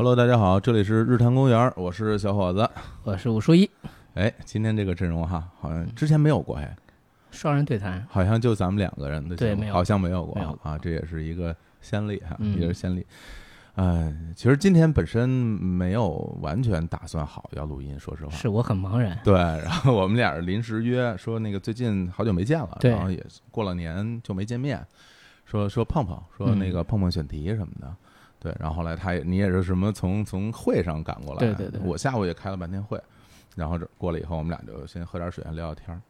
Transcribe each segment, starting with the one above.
Hello，大家好，这里是日坛公园，我是小伙子。我是武书一，哎，今天这个阵容哈，好像之前没有过哎，双人对谈，好像就咱们两个人的节目对没有。好像没有过没有。啊，这也是一个先例哈，嗯。也是先例。哎，其实今天本身没有完全打算好要录音，说实话。是我很茫然。对，然后我们俩是临时约，说那个最近好久没见了，对。然后也过了年就没见面，说说碰碰，说那个碰碰选题什么的，对，然后后来他也你也是什么从从会上赶过来，对对对我下午也开了半天会，然后这过来以后，我们俩就先喝点水聊聊天儿，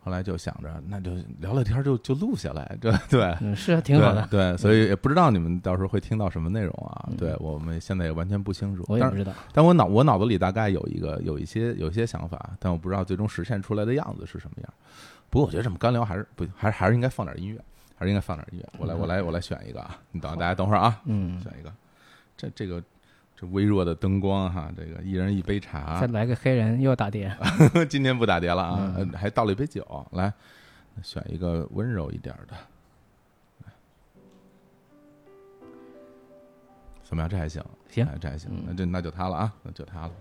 后来就想着那就聊聊天儿就就录下来，这对。嗯，是啊挺好的。对，对，所以也不知道你们到时候会听到什么内容啊？嗯对我们现在也完全不清楚。我也不知道。但我脑我脑子里大概有一个有一些有一些想法，但我不知道最终实现出来的样子是什么样。不过我觉得这么干聊还是不还是还是应该放点音乐，还是应该放点音乐。我来我来我来选一个啊！你等大家等会儿啊，嗯，选一个。这这个这微弱的灯光哈，这个一人一杯茶再。来个黑人又打碟。今天不打碟了啊，还倒了一杯酒。来，选一个温柔一点的。怎么样？这还行，行哎这还行嗯，那就那就他了啊，那就他了。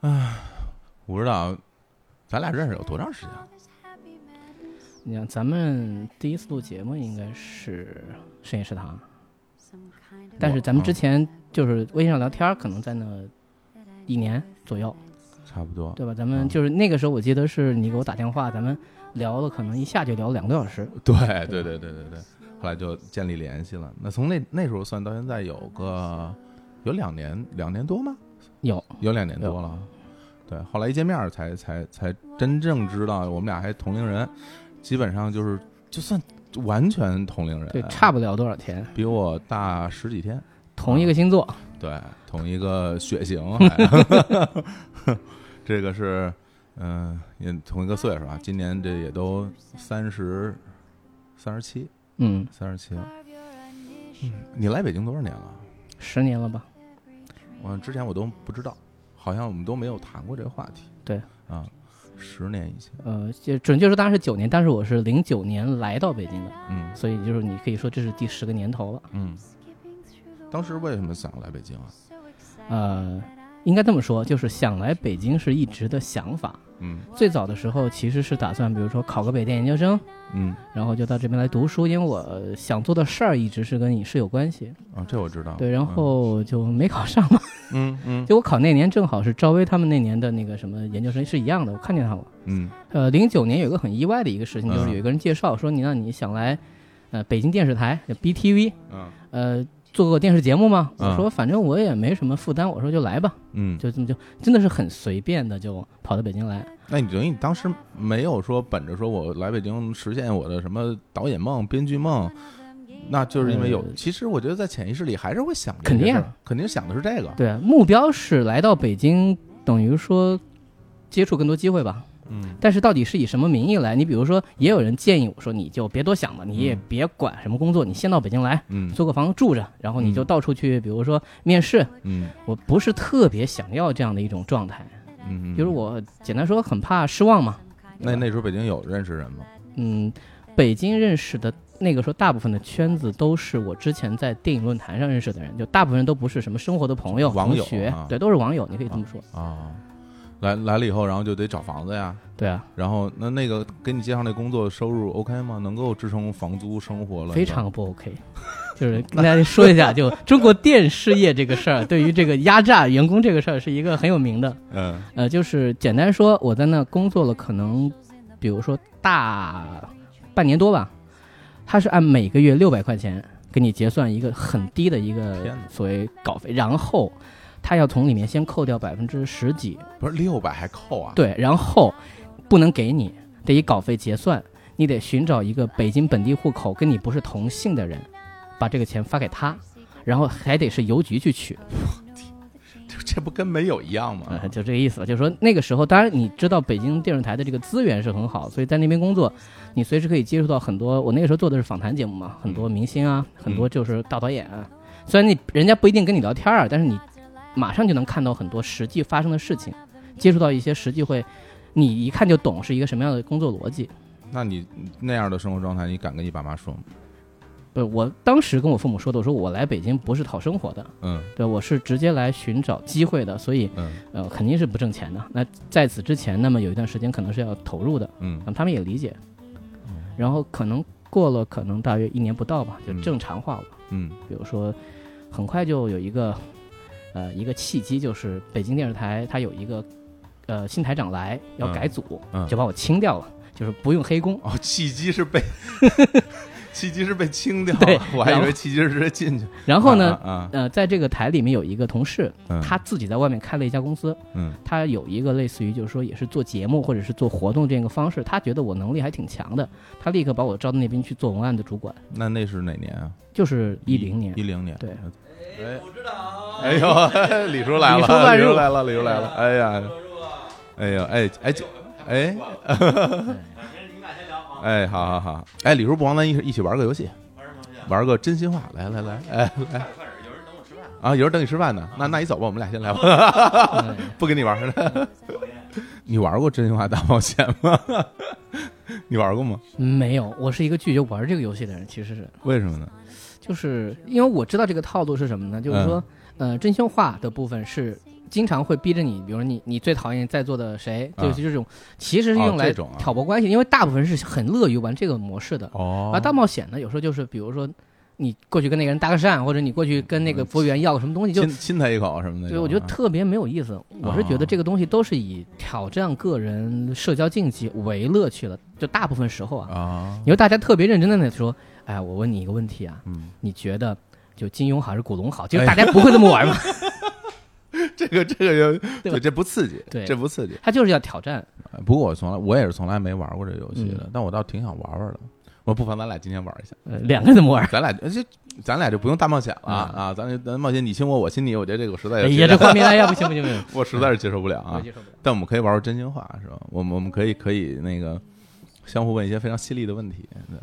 啊，我不知道咱俩认识有多长时间了？你看，咱们第一次录节目应该是深夜食堂，但是咱们之前就是微信上聊天，可能在那一年左右，差不多。对吧？咱嗯们就是那个时候，我记得是你给我打电话，咱们聊了，可能一下就聊了两个多小时。对对对对对对，后来就建立联系了。那从那那时候算到现在有个有两年两年多吗？有，有两年多了。对，后来一见面儿才才才真正知道我们俩还同龄人，基本上就是就算完全同龄人，对，差不了多少天，比我大十几天。同一个星座。对，同一个血型，还 这个是嗯、也同一个岁数啊。今年这也都三十三十七，嗯，三十七了。嗯，你来北京多少年了？十年了吧？我之前我都不知道，好像我们都没有谈过这个话题。对啊，十年以前，呃，就准确说当然是九年，但是我是零九年来到北京的，嗯所以就是你可以说这是第十个年头了。嗯。当时为什么想来北京啊？呃，应该这么说，就是想来北京是一直的想法。嗯最早的时候其实是打算，比如说考个北电研究生，嗯然后就到这边来读书，因为我呃想做的事儿一直是跟影视有关系。啊，这我知道。对，然后就没考上嘛。嗯嗯 就我考那年正好是赵薇他们那年的那个什么研究生是一样的，我看见他了。嗯呃，零九年有个很意外的一个事情，就是嗯有一个人介绍说你让你想来，呃，北京电视台 BTV，嗯呃，做过电视节目吗？嗯我说反正我也没什么负担，我说就来吧，嗯，就这么就真的是很随便的就跑到北京来。那你等于你当时没有说本着说我来北京实现我的什么导演梦、编剧梦，那就是因为有。呃其实我觉得在潜意识里还是会想肯定肯定想的是这个。对，目标是来到北京，等于说接触更多机会吧。嗯但是到底是以什么名义来？你比如说，也有人建议我说，你就别多想了，你也嗯别管什么工作，你先到北京来嗯租个房子住着，然后你就嗯到处去，比如说面试。嗯我不是特别想要这样的一种状态，嗯，就是我简单说很怕失望嘛。那那时候北京有认识人吗？嗯，北京认识的那个时候，大部分的圈子都是我之前在电影论坛上认识的人，就大部分人都不是什么生活的朋友、网友同学啊，对，都是网友，你可以这么说。啊，来来了以后，然后就得找房子呀。对啊，然后那那个给你介绍那工作收入 OK 吗？能够支撑房租生活了？非常不 OK。就是跟大家说一下，就中国电视业这个事儿，对于这个压榨员工这个事儿，是一个很有名的。嗯呃，就是简单说，我在那工作了，可能比如说大半年多吧，他是按每个月六百块钱给你结算一个很低的一个所谓稿费，然后他要从里面先扣掉百分之十几，不是六百还扣啊？对，然后不能给你，得以稿费结算，你得寻找一个北京本地户口跟你不是同姓的人，把这个钱发给他，然后还得是邮局去取。这 这不跟没有一样吗？呃，就这个意思吧。就是说那个时候，当然你知道北京电视台的这个资源是很好，所以在那边工作，你随时可以接触到很多。我那个时候做的是访谈节目嘛，很多明星啊，很多就是大导演啊。虽然你人家不一定跟你聊天儿，但是你马上就能看到很多实际发生的事情，接触到一些实际会，你一看就懂是一个什么样的工作逻辑。那你那样的生活状态，你敢跟你爸妈说吗？不，我当时跟我父母说的，我说我来北京不是讨生活的，嗯对，我是直接来寻找机会的，所以嗯呃肯定是不挣钱的。那在此之前，那么有一段时间可能是要投入的，嗯嗯，他们也理解。然后可能过了可能大约一年不到吧，就嗯正常化了。嗯比如说，很快就有一个呃一个契机，就是北京电视台它有一个呃新台长来要改组，嗯就把我清掉了，就是不用黑工。哦，契机是被 契机是被清掉对了，我还以然后为契机是直接进去。然后呢，啊啊，呃，在这个台里面有一个同事，嗯他自己在外面开了一家公司，嗯他有一个类似于就是说也是做节目或者是做活动这样一个方式，他觉得我能力还挺强的，他立刻把我招到那边去做文案的主管，那那是哪年啊？就是一零年一。零年。对哎，哎呦，李叔来了，李叔来了，李叔来了。哎呀，哎呦，哎哎这哎，哎，好好好，哎，李叔，不妨咱一一起玩个游戏，玩个真心话，来来来，哎来。啊，有人等你吃饭呢，那那你走吧，我们俩先来吧，哎不跟你玩了。你玩过真心话大冒险吗？你玩过吗？没有，我是一个拒绝玩这个游戏的人，其实是。为什么呢？就是因为我知道这个套路是什么呢？就是说，呃，真心话的部分是经常会逼着你，比如说你你最讨厌在座的谁，啊就是这种，其实是用来挑拨关系，因为大部分人是很乐于玩这个模式的。哦而大冒险呢，有时候就是比如说你过去跟那个人搭个讪，或者你过去跟那个服务员要个什么东西，就亲亲他一口什么的。对，我觉得特别没有意思。我是觉得这个东西都是以挑战个人社交禁忌为乐趣的，就大部分时候啊，啊，你说大家特别认真的在说，哎，我问你一个问题啊，嗯，你觉得就金庸好还是古龙好？就是大家不会这么玩嘛，这个这个就对吧这不刺激，对这不刺激。他就是要挑战。不过我从来我也是从来没玩过这游戏的嗯，但我倒挺想玩玩的。我不妨咱俩今天玩一下，呃，两个人怎么玩？咱俩就咱俩就不用大冒险了嗯啊！咱就咱冒险，你亲我，我亲你，我觉得这个我实在哎呀，这画面，哎呀，不行不行不行，我实在是接受不了啊。但我们可以玩玩真心话，是吧？我们我们可以可以那个相互问一些非常犀利的问题。对，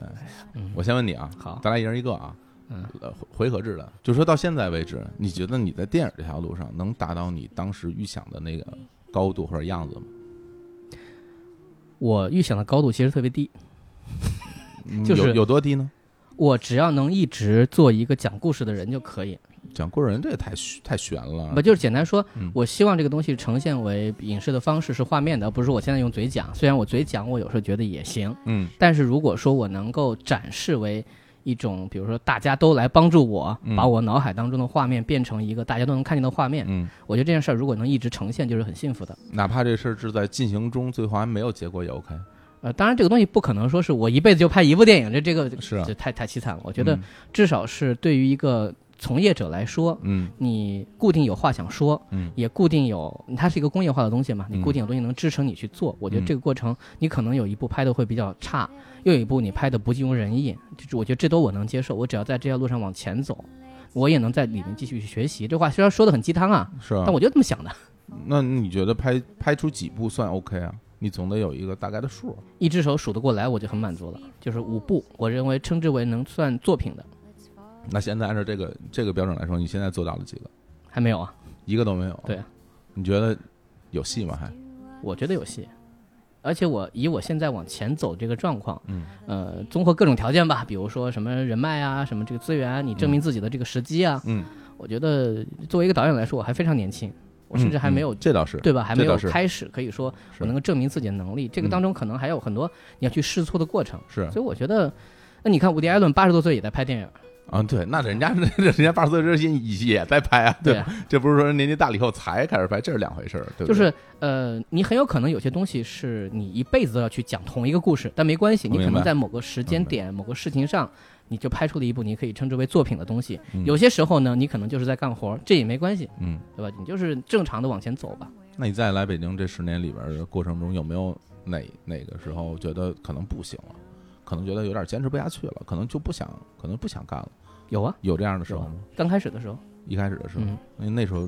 嗯我先问你啊，好咱俩一人一个啊，嗯呃，回合制的，就说到现在为止，你觉得你在电影这条路上能达到你当时预想的那个高度或者样子吗？我预想的高度其实特别低，嗯就是有有多低呢？我只要能一直做一个讲故事的人就可以。讲故事人这也太太悬了不，就是简单说嗯，我希望这个东西呈现为影视的方式是画面的，而不是我现在用嘴讲。虽然我嘴讲，我有时候觉得也行，嗯但是如果说我能够展示为一种，比如说大家都来帮助我，嗯把我脑海当中的画面变成一个大家都能看见的画面，嗯，我觉得这件事儿如果能一直呈现，就是很幸福的。哪怕这事儿是在进行中，最后还没有结果也 OK。呃，当然这个东西不可能说是我一辈子就拍一部电影，这这个是啊这太太凄惨了。我觉得嗯至少是对于一个从业者来说，嗯你固定有话想说，嗯也固定有，它是一个工业化的东西嘛，你嗯固定有东西能支撑你去做。我觉得嗯这个过程，你可能有一部拍的会比较差，又有一部你拍的不尽如人意，就是我觉得这都我能接受。我只要在这条路上往前走，我也能在里面继续去学习。这话虽然说的很鸡汤啊，是啊但。我就这么想的。那你觉得拍拍出几部算 OK 啊？你总得有一个大概的数。一只手数得过来，我就很满足了。就是五部，我认为称之为能算作品的，那现在按照这个这个标准来说，你现在做到了几个？还没有啊。一个都没有。对啊，你觉得有戏吗？还？我觉得有戏，而且我以我现在往前走这个状况，嗯，呃，综合各种条件吧，比如说什么人脉啊，什么这个资源啊，你证明自己的这个时机啊，嗯，我觉得作为一个导演来说，我还非常年轻，我甚至还没有嗯嗯这倒是对吧？还没有开始可以说我能够证明自己的能力，这个当中可能还有很多你要去试错的过程，是所以我觉得，那你看伍迪·艾伦八十多岁也在拍电影，啊，对，那人家那人家八十岁之前也在拍啊，吧？对啊，这不是说年纪大了以后才开始拍，这是两回事儿，对不对？就是呃，你很有可能有些东西是你一辈子都要去讲同一个故事，但没关系，你可能在某个时间点、某个事情上，你就拍出了一部你可以称之为作品的东西。嗯有些时候呢，你可能就是在干活，这也没关系，嗯，对吧？你就是正常的往前走吧。那你在来北京这十年里边的过程中，有没有哪哪个时候觉得可能不行了，可能觉得有点坚持不下去了，可能就不想，可能不想干了，有啊，有这样的时候吗？刚开始的时候，一开始的时候，嗯，那那时候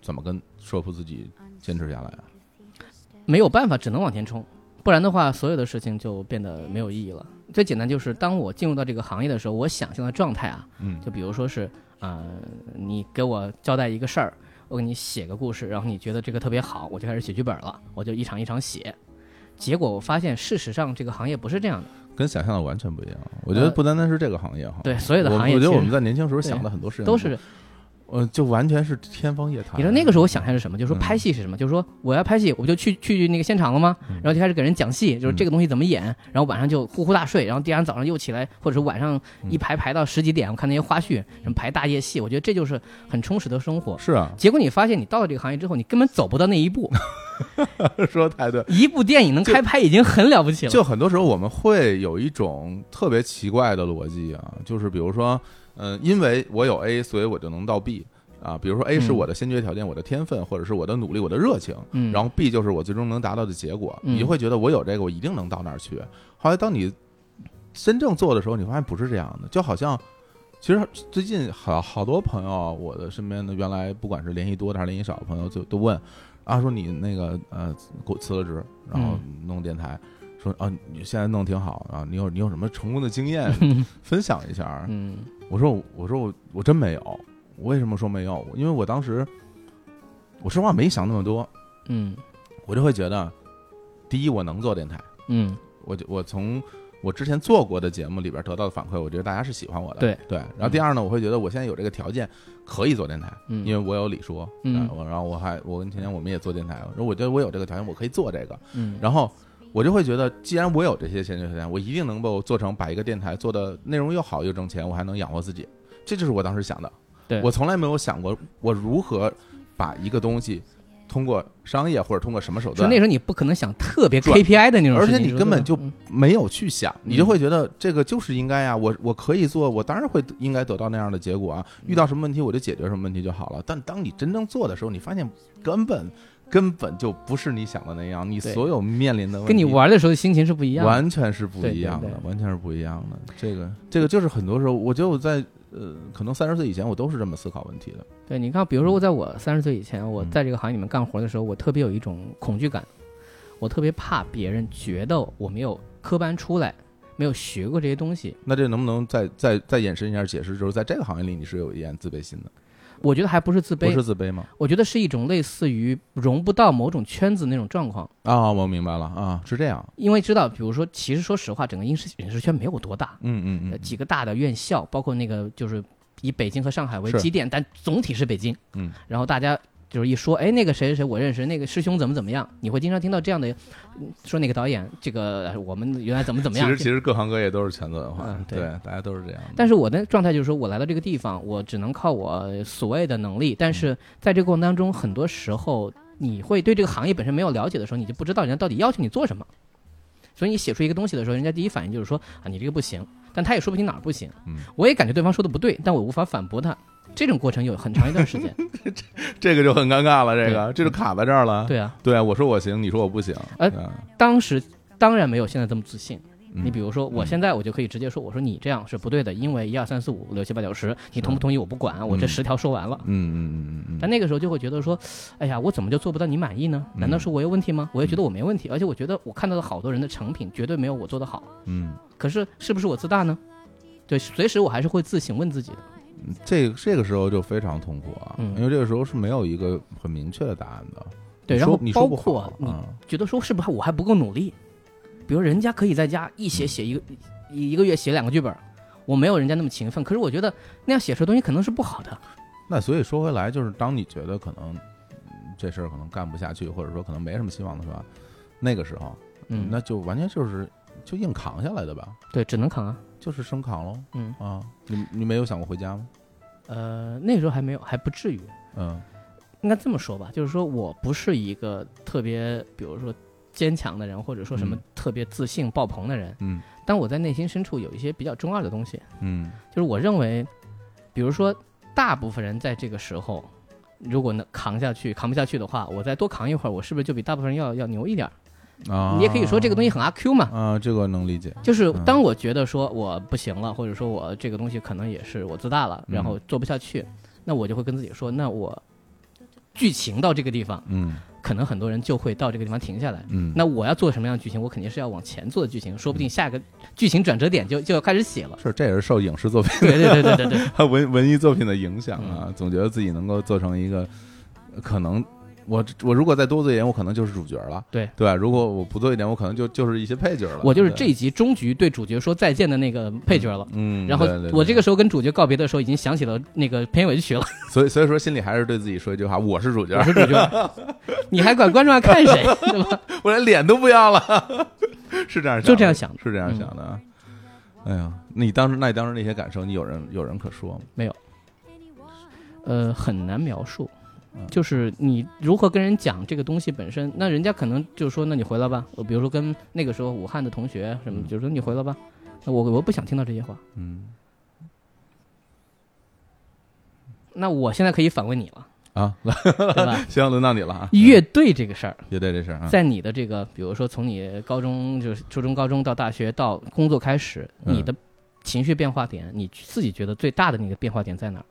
怎么跟说服自己坚持下来啊？没有办法，只能往前冲，不然的话，所有的事情就变得没有意义了。最简单就是，当我进入到这个行业的时候，我想象的状态啊，嗯就比如说是，呃，你给我交代一个事儿，我给你写个故事，然后你觉得这个特别好，我就开始写剧本了，我就一场一场写。结果我发现，事实上这个行业不是这样的。跟想象的完全不一样。我觉得呃不单单是这个行业哈，对所有的我行业我觉得我们在年轻时候想的很多事情都是呃，就完全是天方夜谭。你知道那个时候我想象是什么？就是说嗯拍戏是什么？就是说我要拍戏，我就去去那个现场了吗？嗯然后就开始给人讲戏，就是这个东西怎么演，然后晚上就呼呼大睡，然后第二天早上又起来，或者是晚上嗯一排排到十几点，我看那些花絮，什么排大夜戏，我觉得这就是很充实的生活。是啊，结果你发现你到了这个行业之后，你根本走不到那一步，说的太对。一部电影能开拍已经很了不起了。就很多时候我们会有一种特别奇怪的逻辑啊，就是比如说，嗯、因为我有 A，所以我就能到 B 啊。比如说 A 是嗯我的先决条件，我的天分，或者是我的努力，我的热情，嗯，然后 B 就是我最终能达到的结果。嗯你会觉得我有这个，我一定能到那儿去。后来当你真正做的时候，你发现不是这样的，就好像。其实最近好好多朋友，我的身边的原来不管是联系多的还是联系少的朋友，就都问啊，说你那个呃给我辞了职，然后弄电台，说啊你现在弄挺好啊，你有你有什么成功的经验 分享一下？嗯我说我我说我我真没有，我为什么说没有？因为我当时我说话没想那么多，嗯。我就会觉得，第一我能做电台，嗯。我就我从我之前做过的节目里边得到的反馈，我觉得大家是喜欢我的，对对。然后第二呢，我会觉得我现在有这个条件可以做电台，嗯，因为我有李叔，嗯。呃我然后我还我跟甜甜我们也做电台，然后我觉得我有这个条件，我可以做这个，嗯。然后我就会觉得，既然我有这些先决条件，我一定能够做成把一个电台做的内容又好又挣钱，我还能养活自己，这就是我当时想的。对我从来没有想过我如何把一个东西通过商业或者通过什么手段就那，时候你不可能想特别转 KPI 的那种而且，你根本就嗯没有去想，你就嗯会觉得这个就是应该啊，我我可以做，我当然会应该得到那样的结果啊。遇到什么问题我就解决什么问题就好了。但当你真正做的时候，你发现根本根本就不是你想的那样，你所有面临的问题跟你玩的时候心情是不一样的。完全是不一样的对对，完全是不一样的。这个这个就是很多时候，我觉得我在呃，可能三十岁以前，我都是这么思考问题的。对，你看，比如说我在我三十岁以前，我嗯在这个行业里面干活的时候，我特别有一种恐惧感，我特别怕别人觉得我没有科班出来，没有学过这些东西。那这能不能再再再延伸一下解释？就是在这个行业里，你是有一点自卑心的，我觉得还不是自卑不，是自卑吗？我觉得是一种类似于融不到某种圈子那种状况。啊，我明白了啊，是这样。因为知道，比如说，其实说实话，整个影视影视圈没有多大，嗯嗯嗯，呃几个大的院校，包括那个就是以北京和上海为基点，但总体是北京。嗯，然后大家就是一说，哎，那个谁谁谁我认识，那个师兄怎么怎么样，你会经常听到这样的，嗯说那个导演，这个呃我们原来怎么怎么样。其实其实各行各业都是圈子文化，嗯对对，大家都是这样。但是我的状态就是说，我来到这个地方，我只能靠我所谓的能力，但是在这个过程当中，很多时候你会对这个行业本身没有了解的时候，你就不知道人家到底要求你做什么。所以你写出一个东西的时候，人家第一反应就是说啊，你这个不行，但他也说不清哪儿不行。嗯我也感觉对方说的不对，但我无法反驳他。这种过程有很长一段时间。这个就很尴尬了，这个这就卡在这儿了。对啊，对啊，我说我行，你说我不行。呃当时当然没有现在这么自信。嗯你比如说，我现在我就可以直接说，我说你这样是不对的，因为一二三四五六七八九十，你同不同意我不管，我这嗯十条说完了。嗯嗯嗯嗯嗯，但那个时候就会觉得说，哎呀，我怎么就做不到你满意呢？难道是我有问题吗？我也觉得我没问题，而且我觉得我看到的好多人的成品绝对没有我做的好。嗯，可是是不是我自大呢？对，随时我还是会自省问自己的。这个这个时候就非常痛苦啊，嗯因为这个时候是没有一个很明确的答案的。对，你然后包括你好啊觉得说是不是我还不够努力？比如人家可以在家一写写一个一一个月写两个剧本，我没有人家那么勤奋。可是我觉得那样写出的东西可能是不好的。那所以说回来，就是当你觉得可能嗯这事儿可能干不下去，或者说可能没什么希望的时候，那个时候，嗯，那就完全就是就硬扛下来的吧，对，只能扛啊。就是生扛喽。嗯啊，你你没有想过回家吗？呃，那时候还没有，还不至于。嗯应该这么说吧，就是说我不是一个特别，比如说坚强的人，或者说什么嗯特别自信爆棚的人。嗯但我在内心深处有一些比较中二的东西，嗯就是我认为，比如说大部分人在这个时候，如果能扛下去，扛不下去的话，我再多扛一会儿，我是不是就比大部分人要要牛一点儿？啊，你也可以说这个东西很阿 Q 嘛。啊，这个能理解。就是嗯当我觉得说我不行了，或者说我这个东西可能也是我自大了，嗯然后做不下去，那我就会跟自己说，那我剧情到这个地方，嗯可能很多人就会到这个地方停下来。嗯，那我要做什么样的剧情？我肯定是要往前做的剧情，说不定下一个剧情转折点就就要开始写了。是这也是受影视作品、对对对对对对，文文艺作品的影响嗯啊，总觉得自己能够做成一个可能我我如果再多做一点，我可能就是主角了，对对吧？如果我不做一点，我可能就就是一些配角了。我就是这一集终局对主角说再见的那个配角了。嗯，然后我这个时候跟主角告别的时候，已经想起了那个片尾曲了。所以所以说心里还是对自己说一句话：我是主角我，是主角，你还管观众要看谁，对吧？我连脸都不要了，是这样想的，就这样想的是这样想的啊。哎呀，你当时那你当时那些感受，你有人有人可说吗？没有呃，很难描述嗯。就是你如何跟人讲这个东西本身，那人家可能就说：“那你回来吧。”我比如说跟那个时候武汉的同学什么，就说：“你回来吧。”那我我不想听到这些话。嗯那我现在可以反问你了，啊，来，对吧？行，轮到你了啊。乐队这个事儿，乐队这事儿啊，在你的这个，比如说从你高中就是初中、高中到大学到工作开始，嗯你的情绪变化点，你自己觉得最大的那个变化点在哪儿？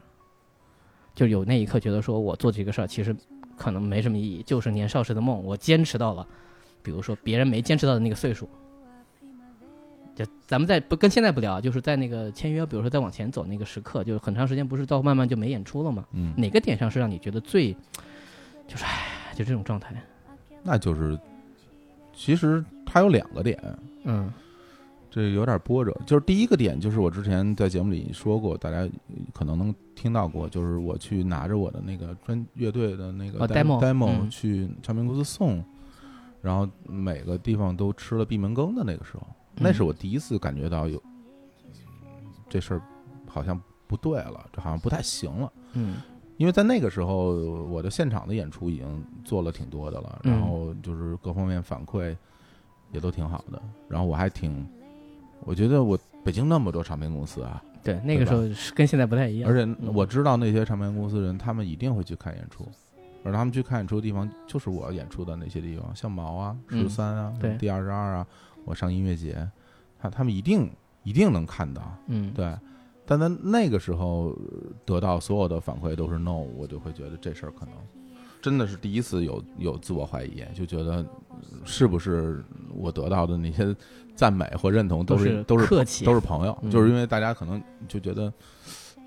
就有那一刻觉得说我做这个事儿其实可能没什么意义，就是年少时的梦，我坚持到了，比如说别人没坚持到的那个岁数。就咱们在不跟现在不聊啊，就是在那个签约，比如说再往前走那个时刻，就是很长时间不是到慢慢就没演出了吗？嗯，哪个点上是让你觉得最，就是唉，就这种状态？那就是，其实它有两个点，嗯这有点波折。就是第一个点，就是我之前在节目里说过，大家可能能听到过，就是我去拿着我的那个专乐队的那个哦 demo，demo 嗯去唱片公司送，然后每个地方都吃了闭门羹的那个时候，那是我第一次感觉到有这事儿好像不对了，这好像不太行了。嗯因为在那个时候，我的现场的演出已经做了挺多的了，嗯然后就是各方面反馈也都挺好的，然后我还挺，我觉得我北京那么多唱片公司啊，对，那个时候是跟现在不太一样。而且我知道那些唱片公司人，他们一定会去看演出，而他们去看演出的地方就是我演出的那些地方，像毛啊、嗯。十三啊、对。D 二十二啊，我上音乐节，他他们一定一定能看到，嗯，对，但在那个时候得到所有的反馈都是 no，我就会觉得这事儿可能真的是第一次有有自我怀疑，就觉得呃是不是我得到的那些赞美或认同都都是是都是客气。都是朋友，嗯。就是因为大家可能就觉得，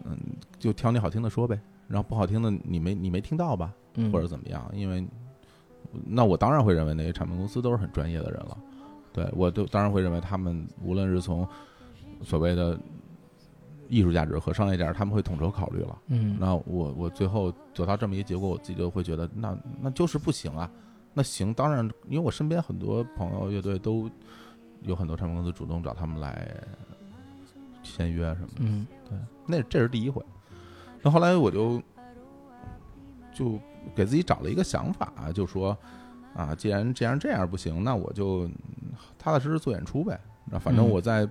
嗯，就挑你好听的说呗，然后不好听的你没你没听到吧，嗯。或者怎么样，因为那我当然会认为那些唱片公司都是很专业的人了，对我都当然会认为他们无论是从所谓的艺术价值和商业价值，他们会统筹考虑了。嗯那我我最后得到这么一个结果，我自己就会觉得，那那就是不行啊。那行，当然，因为我身边很多朋友乐队都有很多唱片公司主动找他们来签约什么的。嗯对那这是第一回。那后来我就就给自己找了一个想法，就说啊，既然既然这样不行，那我就嗯踏踏实实做演出呗。那反正嗯我在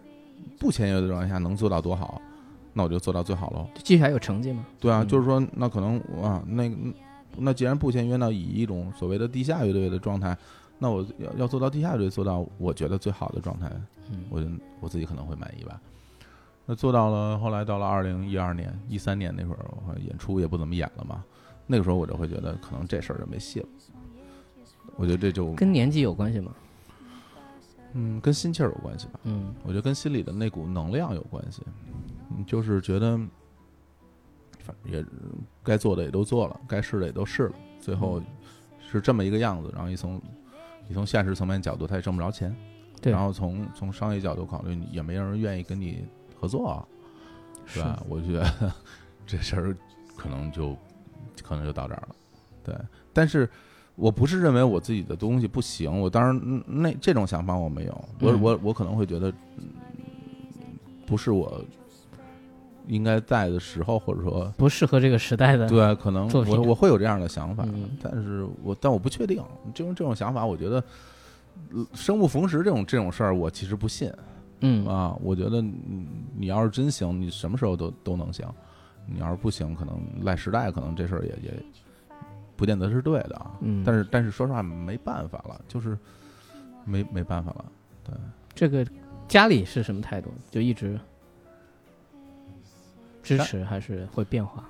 不签约的状态下能做到多好，那我就做到最好喽。继续还有成绩吗？对啊，嗯就是说，那可能啊，那那既然不签约，那以一种所谓的地下乐队的状态，那我要要做到地下乐队做到我觉得最好的状态，嗯我就我自己可能会满意吧。那做到了，后来到了二零一二年、一三年那会儿，我演出也不怎么演了嘛。那个时候我就会觉得，可能这事儿就没戏了。我觉得这就跟年纪有关系吗？嗯跟心气儿有关系吧。嗯我觉得跟心里的那股能量有关系，嗯，就是觉得，反正也该做的也都做了，该试的也都试了，最后是这么一个样子。然后你从你从现实层面角度，他也挣不着钱，对然后从从商业角度考虑，你也没人愿意跟你合作啊，是吧？我觉得这事儿可能就可能就到这儿了，对。但是我不是认为我自己的东西不行，我当然嗯那这种想法我没有，我嗯我我可能会觉得，嗯不是我应该在的时候，或者说不适合这个时代的。对，可能我我会有这样的想法，嗯但是我但我不确定这种这种想法，我觉得呃生不逢时这种这种事儿，我其实不信。嗯啊，我觉得你你要是真行，你什么时候都都能行；你要是不行，可能赖时代，可能这事儿也也不见得是对的啊。嗯，但是但是说实话，没办法了，就是没没办法了。对这个家里是什么态度？就一直支持还是会变化？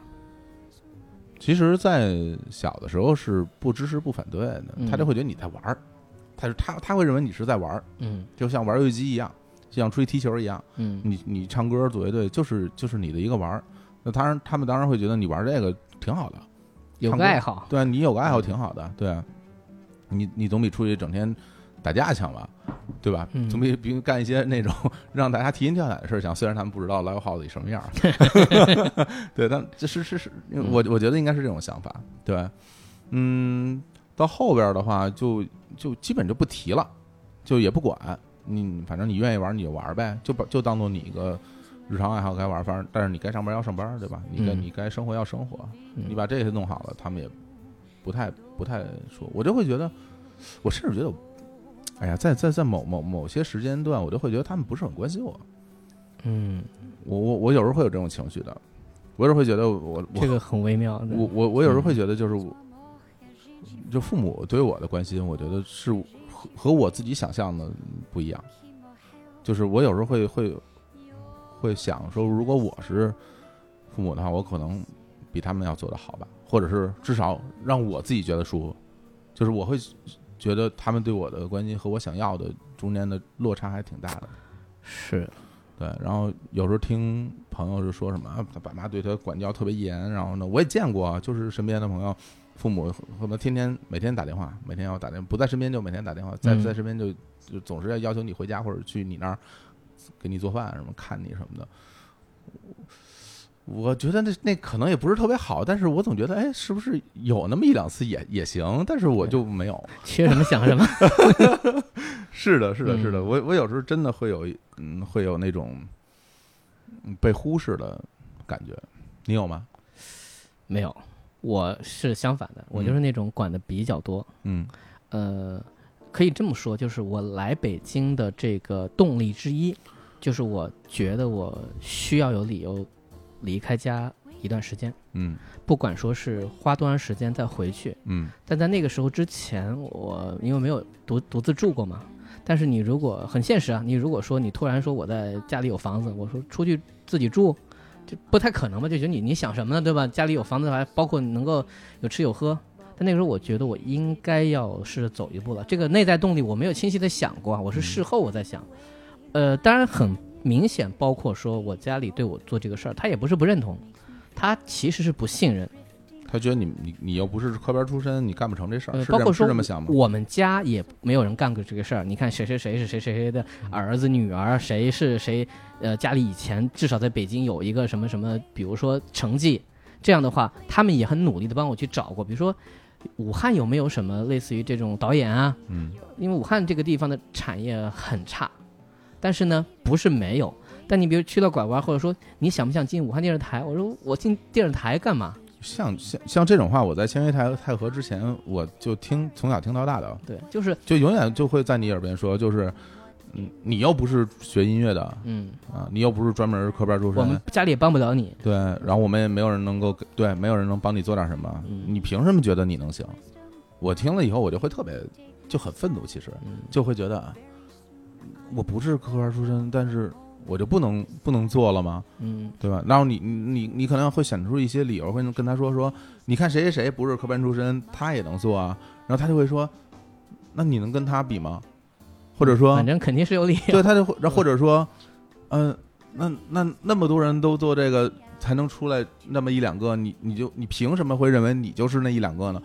其实，在小的时候是不支持不反对的，嗯他就会觉得你在玩儿，他是他他会认为你是在玩儿，嗯。就像玩游戏机一样，就像出去踢球一样。嗯。你你唱歌组乐队就是就是你的一个玩儿，那当然他们当然会觉得你玩这个挺好的，有个爱好，对啊，你有个爱好挺好的，对啊，你你总比出去整天打架强吧，对吧？嗯总比比干一些那种 让大家提心吊胆的事儿强。虽然他们不知道 live house 里什么样儿，对，但这是是是，我我觉得应该是这种想法，对吧，嗯，到后边的话就就基本就不提了，就也不管你，反正你愿意玩你就玩呗，就把就当做你一个。日常爱好该玩，反正但是你该上班要上班，对吧？你该嗯你该生活要生活，嗯你把这些弄好了，他们也不太不太说，我就会觉得，我甚至觉得，哎呀，在在在某某某些时间段，我就会觉得他们不是很关心我，嗯，我我我有时候会有这种情绪的，我有时候会觉得我我这个很微妙。我我我有时候会觉得就是我，就父母对我的关心，我觉得是和和我自己想象的不一样，就是我有时候会会会想说，如果我是父母的话，我可能比他们要做的好吧，或者是至少让我自己觉得舒服，就是我会觉得他们对我的关心和我想要的中间的落差还挺大的。是，对，然后有时候听朋友是说什么，啊他爸妈对他管教特别严，然后呢，我也见过啊，就是身边的朋友，父母可能天天每天打电话，每天要打电话，不在身边就每天打电话，在嗯在身边就就总是要要求你回家或者去你那儿给你做饭什么，看你什么的。我觉得那那可能也不是特别好，但是我总觉得，哎，是不是有那么一两次也也行？但是我就没有。缺什么想什么。是的，是的，是的，嗯我我有时候真的会有，嗯，会有那种嗯被忽视的感觉，你有吗？没有，我是相反的，我就是那种管的比较多。嗯呃，可以这么说，就是我来北京的这个动力之一，就是我觉得我需要有理由离开家一段时间，嗯不管说是花多长时间再回去。嗯但在那个时候之前，我因为没有独独自住过嘛。但是你如果很现实啊，你如果说你突然说我在家里有房子，我说出去自己住，就不太可能吧？就觉得你你想什么呢，对吧？家里有房子还包括能够有吃有喝。但那个时候我觉得我应该要试着走一步了。这个内在动力我没有清晰的想过啊，我是事后我在想。呃，当然很明显，包括说我家里对我做这个事儿，他也不是不认同，他其实是不信任。他觉得你你你又不是科班出身，你干不成这事儿，包括说这么想吗？我们家也没有人干过这个事儿。你看谁谁谁是谁谁谁的儿子、女儿，谁是谁，呃，家里以前至少在北京有一个什么什么，比如说成绩，这样的话，他们也很努力的帮我去找过，比如说武汉有没有什么类似于这种导演啊？嗯因为武汉这个地方的产业很差，但是呢，不是没有。但你比如去到拐弯，或者说你想不想进武汉电视台？我说我进电视台干嘛？像像像这种话，我在签约太太和之前，我就听从小听到大的，对，就是就永远就会在你耳边说，就是嗯，你又不是学音乐的嗯，啊，你又不是专门科班出身我们，家里也帮不了你。对，然后我们也没有人能够给对，没有人能帮你做点什么，嗯你凭什么觉得你能行？我听了以后，我就会特别就很愤怒，其实嗯就会觉得啊我不是科班出身，但是我就不能不能做了吗？嗯对吧？然后你你你可能会想出一些理由，会跟他说说，你看谁谁谁不是科班出身，他也能做啊。然后他就会说，那你能跟他比吗？或者说反，正肯定是有理由。对，他就会，或者说，嗯、那那那么多人都做这个，才能出来那么一两个，你你就你凭什么会认为你就是那一两个呢？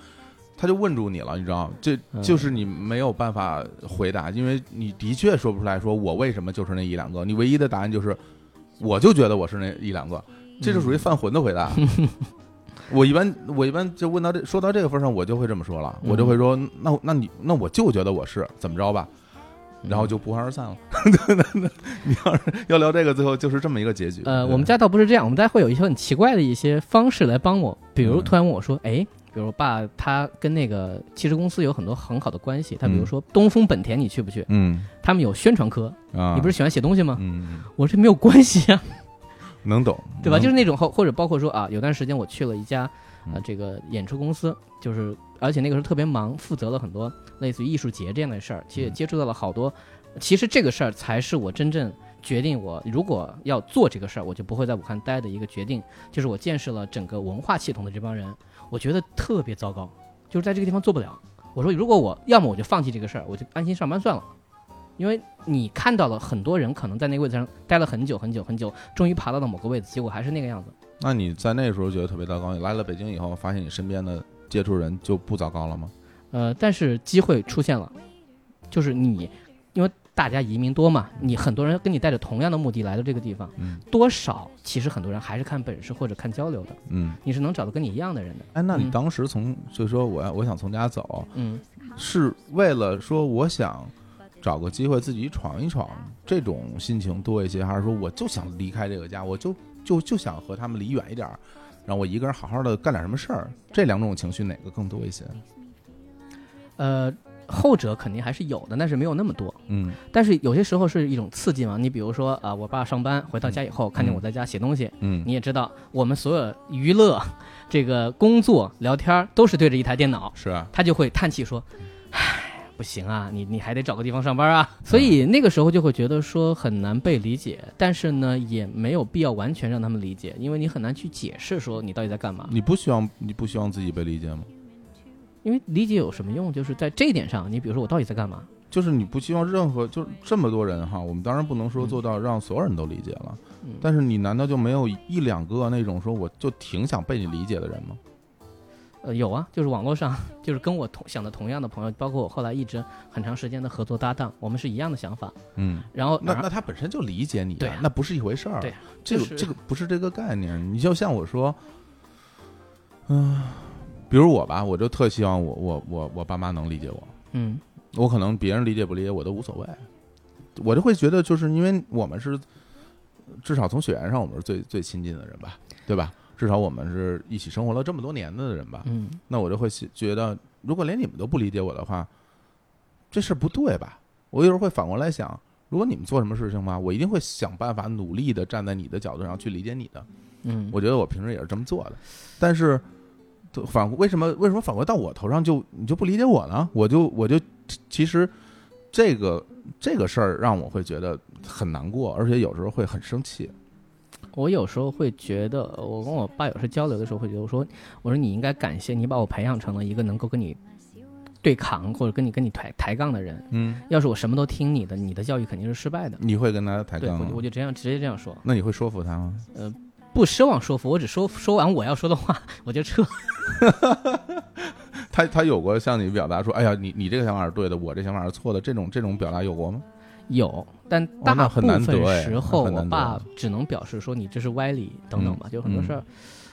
他就问住你了，你知道吗？这嗯就是你没有办法回答，因为你的确说不出来说我为什么就是那一两个，你唯一的答案就是，我就觉得我是那一两个，这就属于犯浑的回答。我一般我一般就问到这说到这个份上，我就会这么说了，嗯我就会说，那那你那我就觉得我是怎么着吧，嗯然后就不欢而散了。你要是要聊这个，最后就是这么一个结局。呃，我们家倒不是这样，我们家会有一些很奇怪的一些方式来帮我，比如嗯突然问我说，哎，比如我爸他跟那个汽车公司有很多很好的关系，他比如嗯。说东风本田你去不去？嗯。他们有宣传科，啊，你不是喜欢写东西吗？嗯。我说这没有关系啊，能懂。对吧？就是那种或或者包括说啊，有段时间我去了一家啊呃这个演出公司，就是而且那个时候特别忙，负责了很多类似于艺术节这样的事儿，其实也嗯。接触到了好多。其实这个事儿才是我真正决定我如果要做这个事儿，我就不会在武汉待的一个决定，就是我见识了整个文化系统的这帮人，我觉得特别糟糕，就是在这个地方做不了。我说如果我要么我就放弃这个事儿，我就安心上班算了。因为你看到了很多人可能在那个位置上待了很久很久很久，终于爬到了某个位置，结果还是那个样子。那你在那时候觉得特别糟糕，你来了北京以后，发现你身边的接触人就不糟糕了吗？呃，但是机会出现了，就是你，大家移民多嘛，你很多人跟你带着同样的目的来到这个地方，嗯多少其实很多人还是看本事或者看交流的，嗯，你是能找到跟你一样的人的。哎，那你嗯当时从就说我要我想从家走，嗯，是为了说我想找个机会自己闯一闯这种心情多一些，还是说我就想离开这个家，我就就就想和他们离远一点儿，让我一个人好好的干点什么事儿？这两种情绪哪个更多一些？呃，后者肯定还是有的，但是没有那么多。嗯但是有些时候是一种刺激嘛，你比如说啊、我爸上班回到家以后，看见我在家写东西，嗯你也知道，我们所有娱乐、这个工作、聊天都是对着一台电脑，是啊，他就会叹气说：“唉，不行啊，你你还得找个地方上班啊。”所以那个时候就会觉得说很难被理解，但是呢，也没有必要完全让他们理解，因为你很难去解释说你到底在干嘛。你不希望你不希望自己被理解吗？因为理解有什么用？就是在这一点上，你比如说我到底在干嘛？就是你不希望任何就是这么多人哈，我们当然不能说做到让所有人都理解了，嗯但是你难道就没有一两个那种说我就挺想被你理解的人吗？呃，有啊，就是网络上，就是跟我同想的同样的朋友，包括我后来一直很长时间的合作搭档，我们是一样的想法。嗯，然后，那那他本身就理解你、对啊那不是一回事儿。对啊这个、就是这个不是这个概念。你就像我说，嗯、比如我吧，我就特希望我我我我爸妈能理解我。嗯我可能别人理解不理解我都无所谓，我就会觉得，就是因为我们是至少从血缘上我们是最最亲近的人吧，对吧？至少我们是一起生活了这么多年的人吧，嗯那我就会觉觉得，如果连你们都不理解我的话，这事儿不对吧？我有时候会反过来想，如果你们做什么事情吧，我一定会想办法努力的站在你的角度上去理解你的。嗯，我觉得我平时也是这么做的，但是反为什么为什么反过到我头上就你就不理解我呢？我就我就其实这个这个事儿让我会觉得很难过，而且有时候会很生气。我有时候会觉得，我跟我爸有时候交流的时候会觉得，我说我说你应该感谢你把我培养成了一个能够跟你对抗或者跟你跟你抬抬杠的人。嗯，要是我什么都听你的，你的教育肯定是失败的。你会跟他抬，杠吗我就？我就这样直接这样说，那你会说服他吗？不奢望说服，我只说说完我要说的话我就撤。他他有过向你表达说，哎呀，你你这个想法是对的，我这想法是错的，这种这种表达有过吗？有，但大部分时候，我爸只能表示说你这是歪理等等吧，就很多嗯事儿。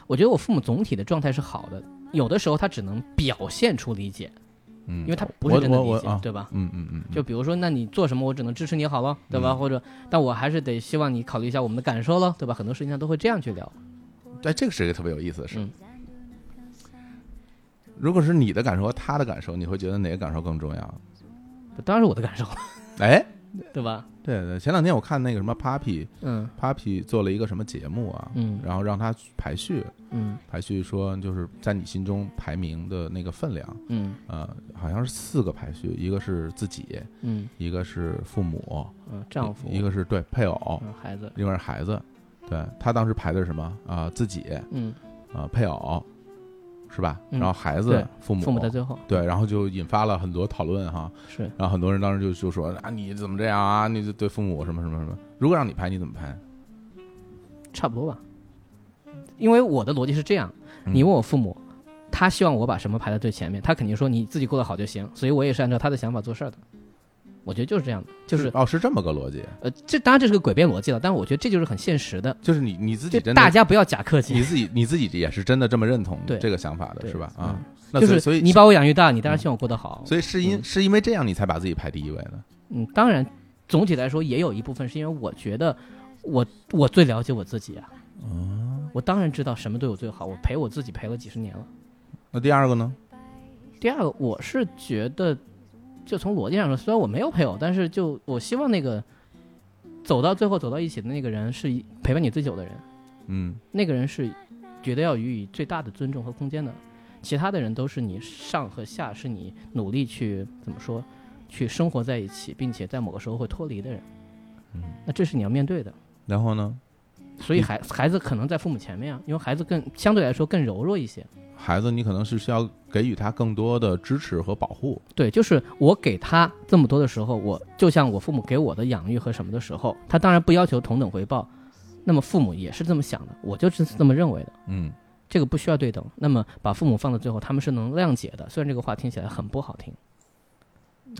我觉得我父母总体的状态是好的，有的时候他只能表现出理解，嗯，因为他不是真的理解，对吧？嗯嗯嗯，就比如说，那你做什么，我只能支持你好了，对吧？嗯或者，但我还是得希望你考虑一下我们的感受了，对吧？很多事情上都会这样去聊。对，这个是一个特别有意思的事。嗯如果是你的感受和他的感受，你会觉得哪个感受更重要？当然是我的感受了，哎，对吧？对对，前两天我看那个什么 Papi 嗯。Papi 做了一个什么节目啊，嗯。然后让他排序嗯。排序，说就是在你心中排名的那个分量，嗯。呃，好像是四个排序，一个是自己，嗯。一个是父母，嗯，丈夫，一个是对配偶，嗯孩子，另外是孩子。对他当时排的是什么？啊、自己嗯，啊、配偶，是吧？嗯然后孩子对、父母，父母在最后，对，然后就引发了很多讨论哈。是然后很多人当时就就说啊，你怎么这样啊？你就对父母什么什么什么？如果让你拍，你怎么拍？差不多吧。因为我的逻辑是这样，嗯你问我父母，他希望我把什么排在最前面，他肯定说你自己过得好就行，所以我也是按照他的想法做事儿的。我觉得就是这样的，就是哦，是这么个逻辑，呃，这当然这是个诡辩逻辑了，但是我觉得这就是很现实的，就是你你自己真的，大家不要假客气你，自己你自己也是真的这么认同这个想法的，是吧？啊那，就是所以你把我养育大，你当然希望我过得好。所以是因嗯是因为这样你才把自己排第一位的。嗯，当然，总体来说也有一部分是因为我觉得我我最了解我自己啊，哦，我当然知道什么对我最好，我陪我自己陪了几十年了。那第二个呢？第二个，我是觉得，就从逻辑上说，虽然我没有配偶，但是就我希望那个走到最后走到一起的那个人是陪伴你最久的人，嗯那个人是觉得要予以最大的尊重和空间的，其他的人都是你上和下，是你努力去怎么说，去生活在一起，并且在某个时候会脱离的人。嗯，那这是你要面对的。然后呢？所以孩孩子可能在父母前面啊，因为孩子更相对来说更柔弱一些。孩子，你可能是需要给予他更多的支持和保护。对，就是我给他这么多的时候，我就像我父母给我的养育和什么的时候，他当然不要求同等回报，那么父母也是这么想的，我就是这么认为的，嗯这个不需要对等。那么把父母放到最后，他们是能谅解的，虽然这个话听起来很不好听。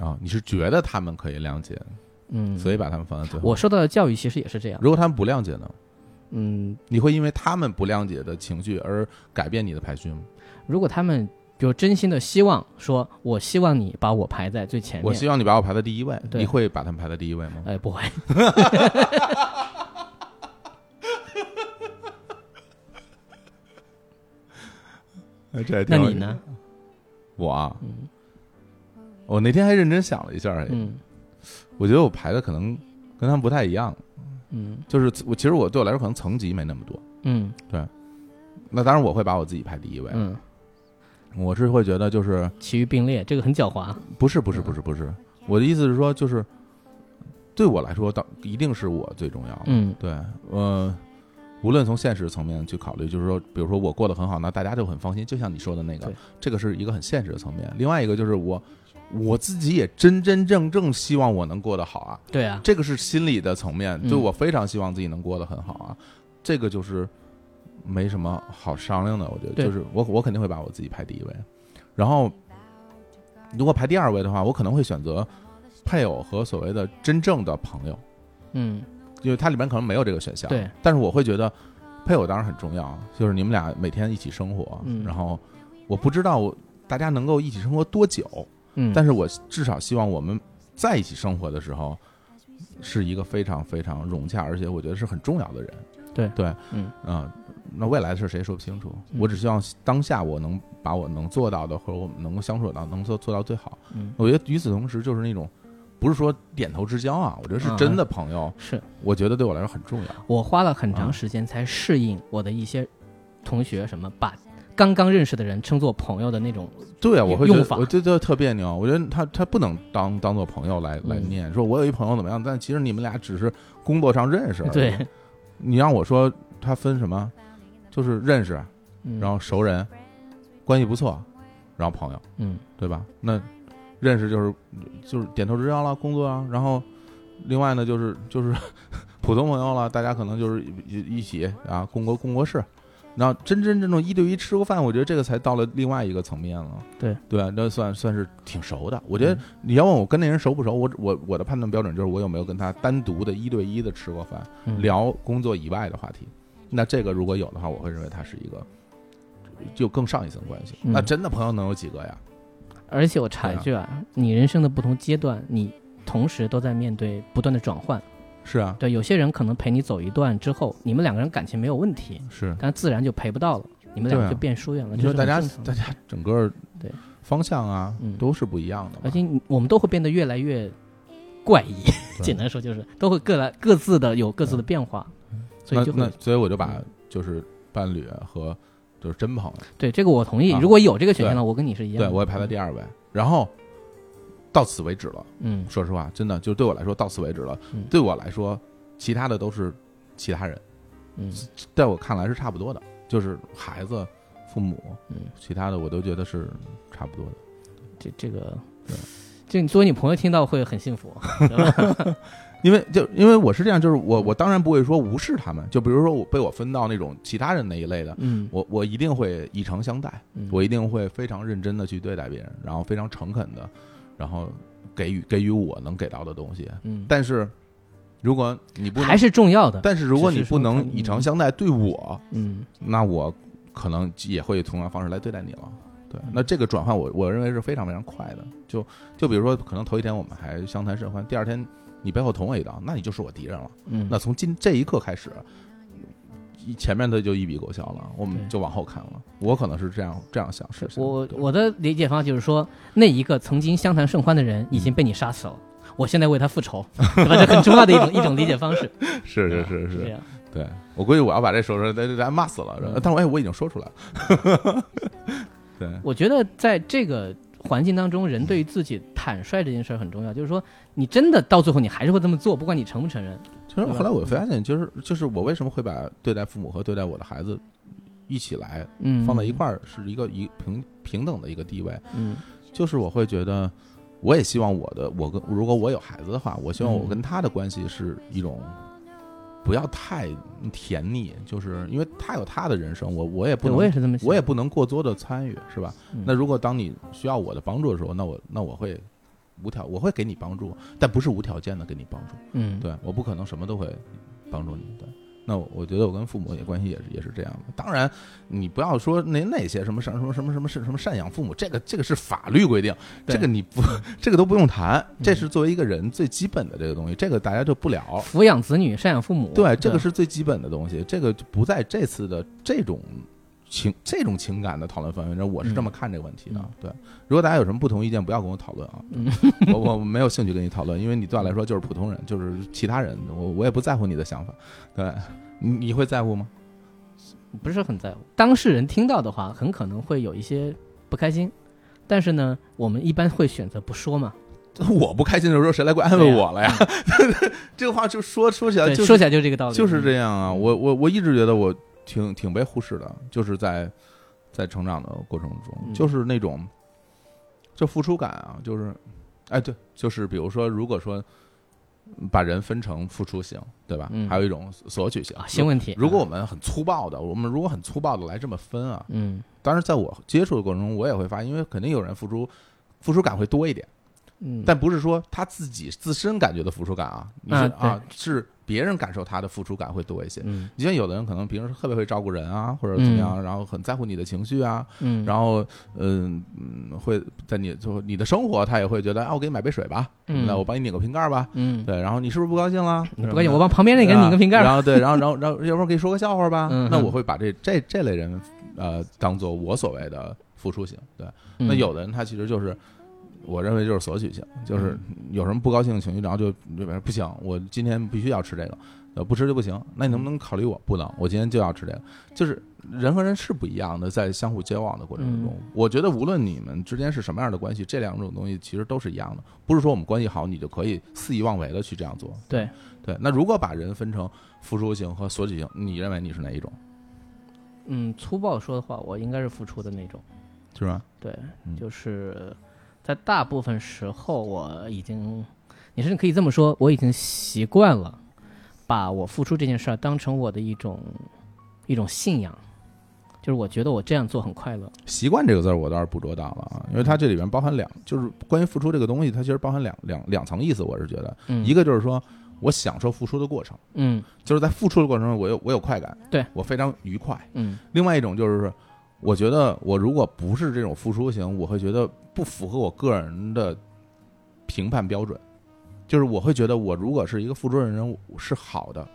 啊，你是觉得他们可以谅解，嗯，所以把他们放在最后。我受到的教育其实也是这样。如果他们不谅解呢？嗯，你会因为他们不谅解的情绪而改变你的排序吗？如果他们比如真心的希望说，我希望你把我排在最前面，我希望你把我排在第一位，对。你会把他们排在第一位吗？哎，不会，那你呢？我啊，嗯。我那天还认真想了一下，哎嗯。我觉得我排的可能跟他们不太一样，嗯就是我其实我对我来说可能层级没那么多。嗯对那当然我会把我自己排第一位，嗯，我是会觉得就是其余并列，这个很狡猾。不是不是不是不是，我的意思是说就是对我来说，当一定是我最重要的。嗯对，呃，无论从现实层面去考虑，就是说，比如说我过得很好，那大家就很放心。就像你说的那个，这个是一个很现实的层面。另外一个就是我我自己也真真正正希望我能过得好啊，对啊，这个是心理的层面，嗯。就我非常希望自己能过得很好啊，这个就是没什么好商量的。我觉得。就是我我肯定会把我自己排第一位，然后如果排第二位的话，我可能会选择配偶和所谓的真正的朋友。嗯。因为它里面可能没有这个选项。对，但是我会觉得配偶当然很重要，就是你们俩每天一起生活，嗯。然后我不知道大家能够一起生活多久，嗯，但是我至少希望我们在一起生活的时候是一个非常非常融洽，而且我觉得是很重要的人。对对，嗯啊、那未来的事谁说不清楚？嗯我只希望当下我能把我能做到的，或者我们能够相处到，能做做到最好。嗯我觉得与此同时，就是那种不是说点头之交啊，我觉得是嗯真的朋友，是我觉得对我来说很重要。我花了很长时间才适应我的一些同学什么把刚刚认识的人称作朋友的那种，对啊，我会觉得我觉得特别扭。我觉得他他不能当当做朋友来来嗯念，说我有一朋友怎么样，但其实你们俩只是工作上认识。对，你让我说他分什么，就是认识，嗯然后熟人，关系不错，然后朋友，嗯对吧？那认识就是就是点头之交了，工作啊，然后另外呢就是就是 普通朋友了，大家可能就是一一起啊共过共过事。然后真真正正一对一吃过饭，我觉得这个才到了另外一个层面了。对对，那算算是挺熟的。我觉得嗯你要问我跟那人熟不熟，我我我的判断标准就是我有没有跟他单独的一对一的吃过饭，嗯聊工作以外的话题。那这个如果有的话，我会认为他是一个就更上一层关系。嗯那真的朋友能有几个呀？而且我插一句啊，你人生的不同阶段，你同时都在面对不断的转换。是啊，对，有些人可能陪你走一段之后，你们两个人感情没有问题，是。但自然就陪不到了，你们两个就变疏远了。就是大家大家整个对。方向啊嗯。都是不一样的嘛，而且我们都会变得越来越怪异，简单说就是都会各来各自的有各自的变化，所以那就会那所以我就把嗯就是伴侣和就是真朋友，对这个我同意。啊。如果有这个选项对。呢，我跟你是一样的。对我也排在第二位，然后到此为止了。嗯。说实话，真的就对我来说到此为止了。嗯。对我来说，其他的都是其他人，嗯。在我看来是差不多的，就是孩子、父母，嗯，其他的我都觉得是差不多的。这这个对，就你作为你朋友听到会很幸福，对吧？因为就因为我是这样，就是我我当然不会说无视他们，就比如说我被我分到那种其他人那一类的，嗯。我我一定会以诚相待，嗯。我一定会非常认真的去对待别人，然后非常诚恳的，然后给予给予我能给到的东西。嗯，但是如果你不能还是重要的。但是如果你不能以诚相待对我，嗯那我可能也会同样方式来对待你了。对，嗯那这个转换我我认为是非常非常快的。就就比如说，可能头一天我们还相谈甚欢，第二天你背后捅我一刀，那你就是我敌人了。嗯，那从今这一刻开始，一前面的就一笔勾销了，我们就往后看了。我可能是这样这样想事情。对我我的理解方式就是说，那一个曾经相谈甚欢的人已经被你杀死了，我现在为他复仇，对吧？这很重要的一种 一种理解方式。是是是是，这样。对我估计我要把这说出来，大家骂死了。嗯但是我哎，我已经说出来了。对，我觉得在这个环境当中，人对于自己坦率这件事儿很重要。就是说，你真的到最后你还是会这么做，不管你承不承认。其实后来我发现，就是就是我为什么会把对待父母和对待我的孩子一起来嗯，放在一块儿，是一个一平平等的一个地位。嗯。就是我会觉得，我也希望我的我跟如果我有孩子的话，我希望我嗯。跟他的关系是一种不要太甜腻，就是因为他有他的人生，我我也不能，我也是这么想，我也不能过多的参与，是吧？嗯。那如果当你需要我的帮助的时候，那我那我会无条我会给你帮助，但不是无条件的给你帮助。嗯，对，我不可能什么都会帮助你。对，那我我觉得我跟父母也关系也是也是这样的。当然，你不要说那那些什么什么什么什么什么什么赡养父母，这个这个是法律规定，这个你不 这个都不用谈，这是作为一个人最基本的这个东西，这个大家就不聊。抚养子女、赡养父母，对，这个是最基本的东西，这个不在这次的这种情这种情感的讨论范围那，我是这么看这个问题的。嗯对，如果大家有什么不同意见，不要跟我讨论啊，嗯 我我没有兴趣跟你讨论，因为你对我来说就是普通人，就是其他人，我我也不在乎你的想法。对，你你会在乎吗？不是很在乎。当事人听到的话，很可能会有一些不开心，但是呢，我们一般会选择不说嘛。我不开心的时候，谁来过安慰我了呀？这个话就说说起来，就是说起来就是这个道理，就是这样啊，我我我一直觉得我挺挺被忽视的，就是在在成长的过程中，嗯就是那种就付出感啊，就是哎对，就是比如说，如果说把人分成付出型，对吧？嗯还有一种索取型啊，新问题。如果我们很粗暴的，我们如果很粗暴的来这么分啊，嗯当然在我接触的过程中，我也会发现，因为肯定有人付出付出感会多一点。嗯，但不是说他自己自身感觉的付出感啊，你是啊对啊，是别人感受他的付出感会多一些。嗯。你像有的人可能平时特别会照顾人啊，或者怎么样，然后很在乎你的情绪啊，嗯，然后嗯嗯，会在你就你的生活，他也会觉得啊，我给你买杯水吧，嗯。那我帮你拧个瓶盖吧，嗯，对，然后你是不是不高兴了？你不高兴，我帮旁边那个人拧个瓶盖。然后对，然后然后然后要不然给你说个笑话吧，嗯。那我会把这这这类人呃当做我所谓的付出型，对，那嗯。有的人他其实就是。我认为就是索取性，就是嗯有什么不高兴的情绪，然后就这边不行，我今天必须要吃这个，呃，不吃就不行。那你能不能考虑我？不能，我今天就要吃这个。就是人和人是不一样的，在相互交往的过程中，嗯我觉得无论你们之间是什么样的关系，这两种东西其实都是一样的。不是说我们关系好，你就可以肆意妄为的去这样做。对对，那如果把人分成付出型和索取型，你认为你是哪一种？嗯，粗暴说的话，我应该是付出的那种。是吧？对嗯，就是在大部分时候，我已经，你甚至可以这么说，我已经习惯了把我付出这件事儿当成我的一种一种信仰，就是我觉得我这样做很快乐。习惯这个字儿我倒是捕捉到了啊，因为它这里边包含两，就是关于付出这个东西，它其实包含两两两层意思。我是觉得，嗯，一个就是说我享受付出的过程，嗯就是在付出的过程中，我有我有快感，对我非常愉快。嗯另外一种就是，我觉得我如果不是这种付出型，我会觉得不符合我个人的评判标准。就是我会觉得，我如果是一个付出的人是好的，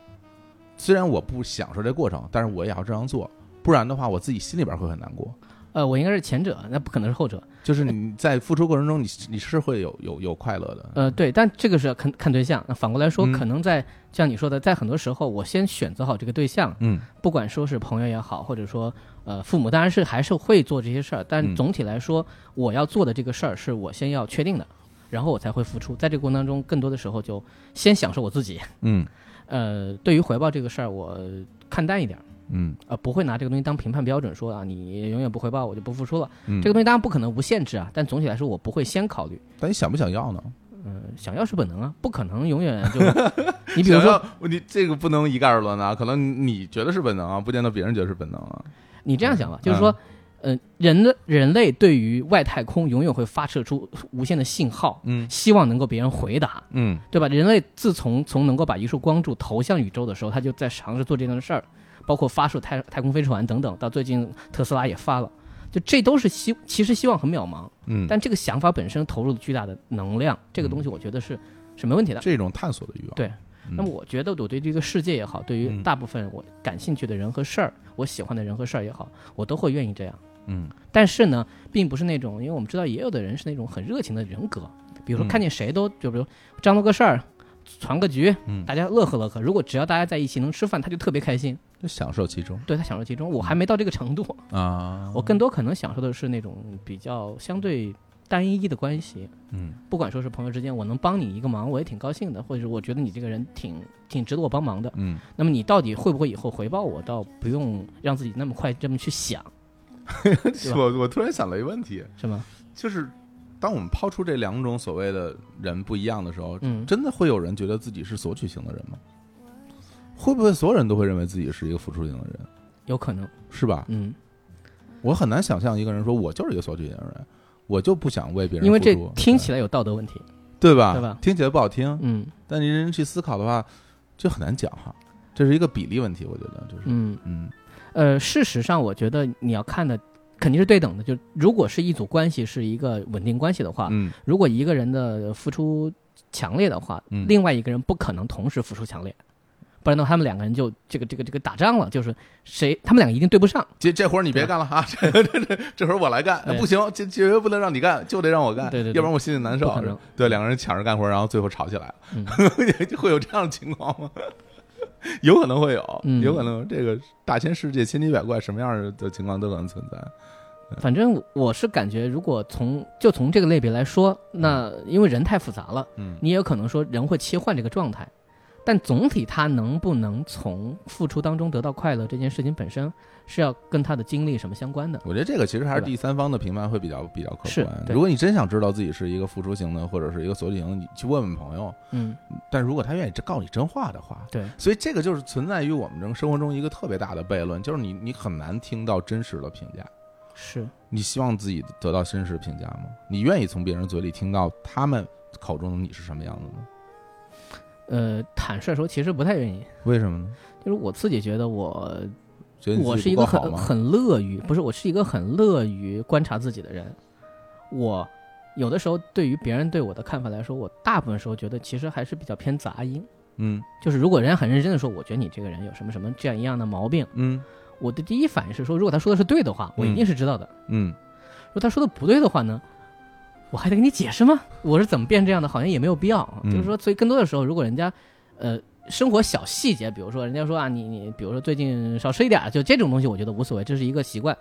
虽然我不享受这过程，但是我也要这样做，不然的话，我自己心里边会很难过。呃，我应该是前者，那不可能是后者。就是你在付出过程中，你你是会有有有快乐的。呃，对，但这个是要看看对象。那反过来说，嗯可能在像你说的，在很多时候，我先选择好这个对象，嗯不管说是朋友也好，或者说呃父母，当然是还是会做这些事儿，但嗯总体来说，我要做的这个事儿是我先要确定的，然后我才会付出。在这个过程当中，更多的时候就先享受我自己。嗯 呃，对于回报这个事儿，我看淡一点儿。嗯呃，不会拿这个东西当评判标准，说啊，你永远不回报，我就不付出了。嗯，这个东西当然不可能无限制啊，但总体来说，我不会先考虑。但你想不想要呢？嗯、想要是本能啊，不可能永远就。你比如说，你这个不能一概而论啊，可能你觉得是本能啊，不见得别人觉得是本能啊。你这样想吧，嗯就是说，呃，人的人类对于外太空永远会发射出无限的信号，嗯希望能够别人回答，嗯对吧？人类自从从能够把一束光柱投向宇宙的时候，他就在尝试做这样的事儿，包括发射太太空飞船等等。到最近特斯拉也发了，就这都是希其实希望很渺茫，嗯，但这个想法本身投入了巨大的能量，这个东西我觉得是是没问题的。这种探索的欲望。对嗯，那么我觉得我对这个世界也好，对于嗯大部分我感兴趣的人和事儿，我喜欢的人和事儿也好，我都会愿意这样。嗯但是呢，并不是那种，因为我们知道也有的人是那种很热情的人格，比如说嗯看见谁都就比如张罗个事儿，传个局，嗯，大家乐呵乐呵。如果只要大家在一起能吃饭，他就特别开心，就享受其中对他享受其中。我还没到这个程度，啊。我更多可能享受的是那种比较相对单一的关系。嗯不管说是朋友之间，我能帮你一个忙，我也挺高兴的，或者是我觉得你这个人挺挺值得我帮忙的。嗯，那么你到底会不会以后回报我，倒不用让自己那么快这么去想，我我突然想了一个问题，什么？就是当我们抛出这两种所谓的人不一样的时候，嗯，真的会有人觉得自己是索取型的人吗？会不会所有人都会认为自己是一个付出型的人，有可能，是吧？嗯，我很难想象一个人说我就是一个索取型的人，我就不想为别人因为这听起来有道德问题，对吧？对吧听起来不好听，嗯但你认真去思考的话，这很难讲哈。这是一个比例问题，我觉得就是，嗯。嗯呃，事实上，我觉得你要看的肯定是对等的。就如果是一组关系是一个稳定关系的话，嗯如果一个人的付出强烈的话，嗯另外一个人不可能同时付出强烈，不然的话，他们两个人就这个这个这个打仗了，就是谁他们两个一定对不上。这这活儿你别干了啊！这这这这活儿我来干，对不行，这绝对不能让你干，就得让我干，对对对要不然我心里难受。对，两个人抢着干活，然后最后吵起来了，嗯会有这样的情况吗？有可能会有，嗯有可能这个大千世界千奇百怪，什么样的情况都可能存在。反正我是感觉，如果从就从这个类别来说，那因为人太复杂了，嗯你也有可能说人会切换这个状态，但总体他能不能从付出当中得到快乐这件事情本身是要跟他的经历什么相关的。我觉得这个其实还是第三方的评判会比较比较客观。对如果你真想知道自己是一个付出型的，或者是一个索取型的，你去问问朋友。嗯，但如果他愿意告你真话的话，对，所以这个就是存在于我们这生活中一个特别大的悖论，就是你你很难听到真实的评价。是，你希望自己得到真实评价吗？你愿意从别人嘴里听到他们口中的你是什么样子吗？呃，坦率说，其实不太愿意。为什么呢？就是我自己觉得我，觉得我是一个很？很乐于，不是，我是一个很乐于观察自己的人。我有的时候对于别人对我的看法来说，我大部分时候觉得其实还是比较偏杂音。嗯就是如果人家很认真的说，我觉得你这个人有什么什么这样一样的毛病，嗯我的第一反应是说，如果他说的是对的话，我一定是知道的；嗯如果他说的不对的话呢，我还得给你解释吗？我是怎么变这样的？好像也没有必要。嗯就是说，所以更多的时候，如果人家，呃，生活小细节，比如说人家说啊，你你，比如说最近少吃一点儿，就这种东西，我觉得无所谓，这是一个习惯。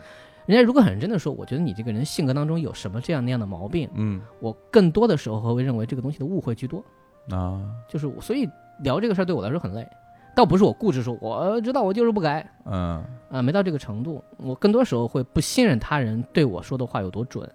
人家如果很认真的说，我觉得你这个人性格当中有什么这样那样的毛病，嗯我更多的时候会认为这个东西的误会居多。啊就是我，所以聊这个事儿对我来说很累，倒不是我固执说我知道我就是不改嗯，啊、没到这个程度。我更多时候会不信任他人对我说的话有多准。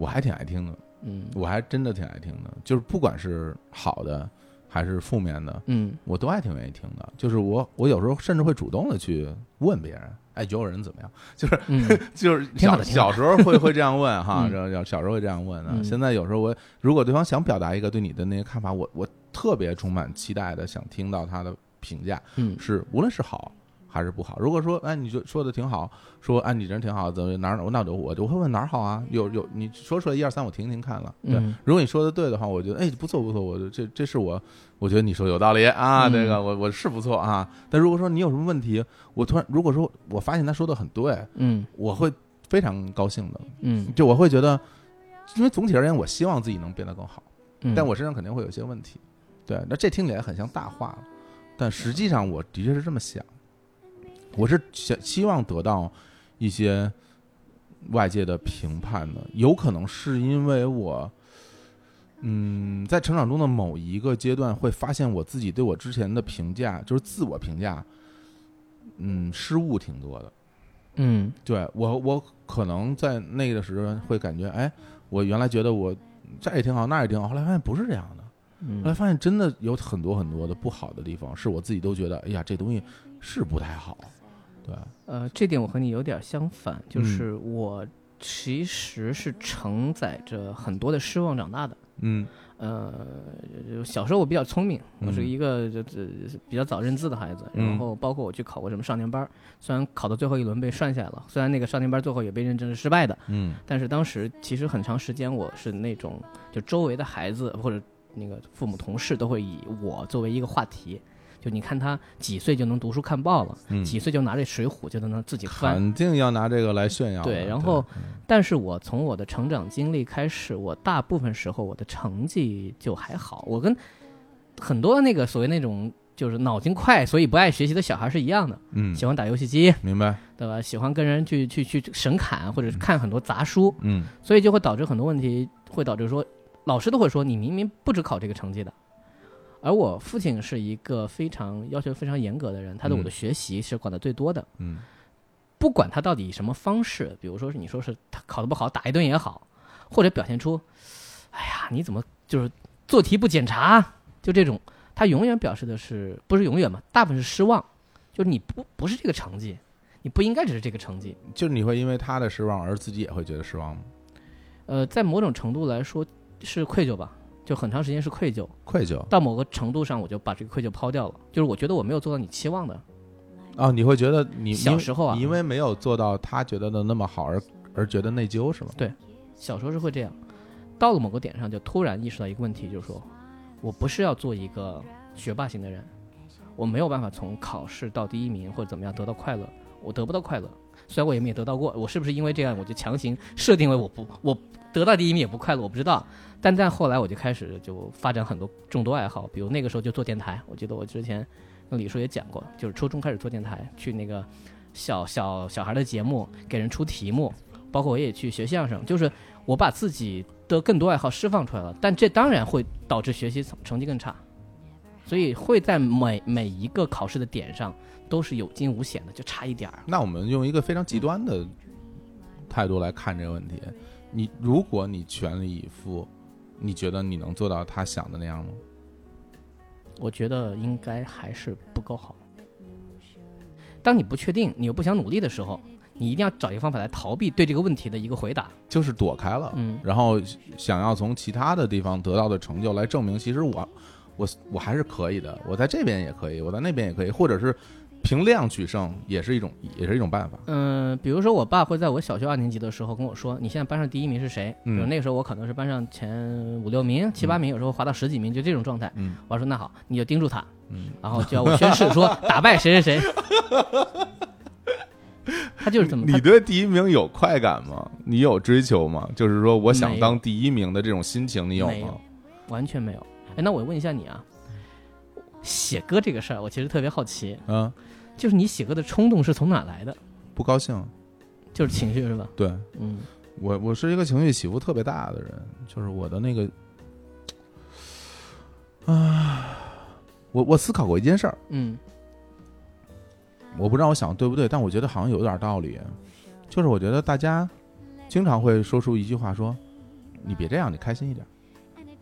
我还挺爱听的，嗯我还真的挺爱听的，就是不管是好的还是负面的，嗯我都还挺愿意听的。就是我我有时候甚至会主动的去问别人，哎，觉得我人怎么样？就是嗯就是小小时候会会这样问哈，嗯然后小小时候会这样问的。嗯现在有时候我如果对方想表达一个对你的那个看法，我我特别充满期待的想听到他的评价，嗯是无论是好还是不好。如果说哎你就说的挺好，说哎你人挺好，怎么哪儿哪儿那我就我就会问哪儿好啊？有有你说出来一二三我听听看了。对，嗯如果你说的对的话，我觉得哎不错不错，我这这是我我觉得你说有道理啊，嗯这个我我是不错啊。但如果说你有什么问题，我突然如果说我发现他说的很对，嗯我会非常高兴的，嗯就我会觉得，因为总体而言，我希望自己能变得更好，嗯，但我身上肯定会有一些问题。对，那这听起来很像大话了，但实际上我的确是这么想，我是想希望得到一些外界的评判的，有可能是因为我。嗯，在成长中的某一个阶段，会发现我自己对我之前的评价，就是自我评价，嗯，失误挺多的。嗯对我，我可能在那个时候会感觉，哎，我原来觉得我这也挺好，那也挺好，后来发现不是这样的，后来嗯发现真的有很多很多的不好的地方，是我自己都觉得，哎呀，这东西是不太好。对，呃，这点我和你有点相反，嗯。就是我其实是承载着很多的失望长大的。嗯。呃，小时候我比较聪明，我是嗯。一个就就比较早认字的孩子，嗯。然后包括我去考过什么少年班，虽然考到最后一轮被涮下来了，虽然那个少年班最后也被认证是失败的，嗯。但是当时其实很长时间我是那种就周围的孩子或者那个父母同事都会以我作为一个话题，就你看他几岁就能读书看报了，嗯，几岁就拿这《水浒》就能自己翻，肯定要拿这个来炫耀。对然后但是我从我的成长经历开始，我大部分时候我的成绩就还好，我跟很多那个所谓那种就是脑筋快所以不爱学习的小孩是一样的，嗯，喜欢打游戏机，明白，对吧？喜欢跟人去去去神侃，或者是看很多杂书，嗯。所以就会导致很多问题，会导致说老师都会说你明明不止考这个成绩的。而我父亲是一个非常要求非常严格的人，他对我的嗯学习是管的最多的。嗯不管他到底以什么方式，比如说是你说是他考得不好打一顿也好，或者表现出，哎呀你怎么就是做题不检查，就这种，他永远表示的是不是永远嘛？大部分是失望，就是你不不是这个成绩，你不应该只是这个成绩。就是你会因为他的失望而自己也会觉得失望吗？呃，在某种程度来说是愧疚吧，就很长时间是愧疚。愧疚到某个程度上，我就把这个愧疚抛掉了，就是我觉得我没有做到你期望的。啊，你会觉得你小时候啊你因为没有做到他觉得的那么好而而觉得内疚是吗？对小时候是会这样，到了某个点上，就突然意识到一个问题，就是说我不是要做一个学霸型的人，我没有办法从考试到第一名或者怎么样得到快乐，我得不到快乐。虽然我也没有得到过，我是不是因为这样我就强行设定为我不我得到第一名也不快乐，我不知道。但在后来我就开始就发展很多众多爱好，比如那个时候就做电台，我记得我之前跟李叔也讲过，就是初中开始做电台，去那个小小小孩的节目给人出题目，包括我也去学相声，就是我把自己的更多爱好释放出来了，但这当然会导致学习成成绩更差，所以会在每每一个考试的点上都是有惊无险的，就差一点儿。那我们用一个非常极端的态度来看这个问题，你如果你全力以赴，你觉得你能做到他想的那样吗？我觉得应该还是不够好。当你不确定，你又不想努力的时候，你一定要找一个方法来逃避对这个问题的一个回答。就是躲开了，嗯，然后想要从其他的地方得到的成就来证明，其实我我我还是可以的，我在这边也可以，我在那边也可以，或者是凭量取胜，也是一种也是一种办法。嗯，比如说我爸会在我小学二年级的时候跟我说：“你现在班上第一名是谁？”嗯比如那个时候我可能是班上前五六名、七八名，有时候滑到十几名，就这种状态。嗯我说：“那好，你就盯住他，嗯，然后就要我宣誓说打败谁谁谁。”他就是这么，你对第一名有快感吗？你有追求吗？就是说，我想当第一名的这种心情，你有吗有？完全没有。哎，那我问一下你啊，写歌这个事儿，我其实特别好奇，嗯，就是你写歌的冲动是从哪来的？不高兴。就是情绪是吧？对。嗯。我，我是一个情绪起伏特别大的人，就是我的那个，啊，我我思考过一件事儿，嗯。我不知道我想的对不对，但我觉得好像有点道理，就是我觉得大家经常会说出一句话说，你别这样，你开心一点，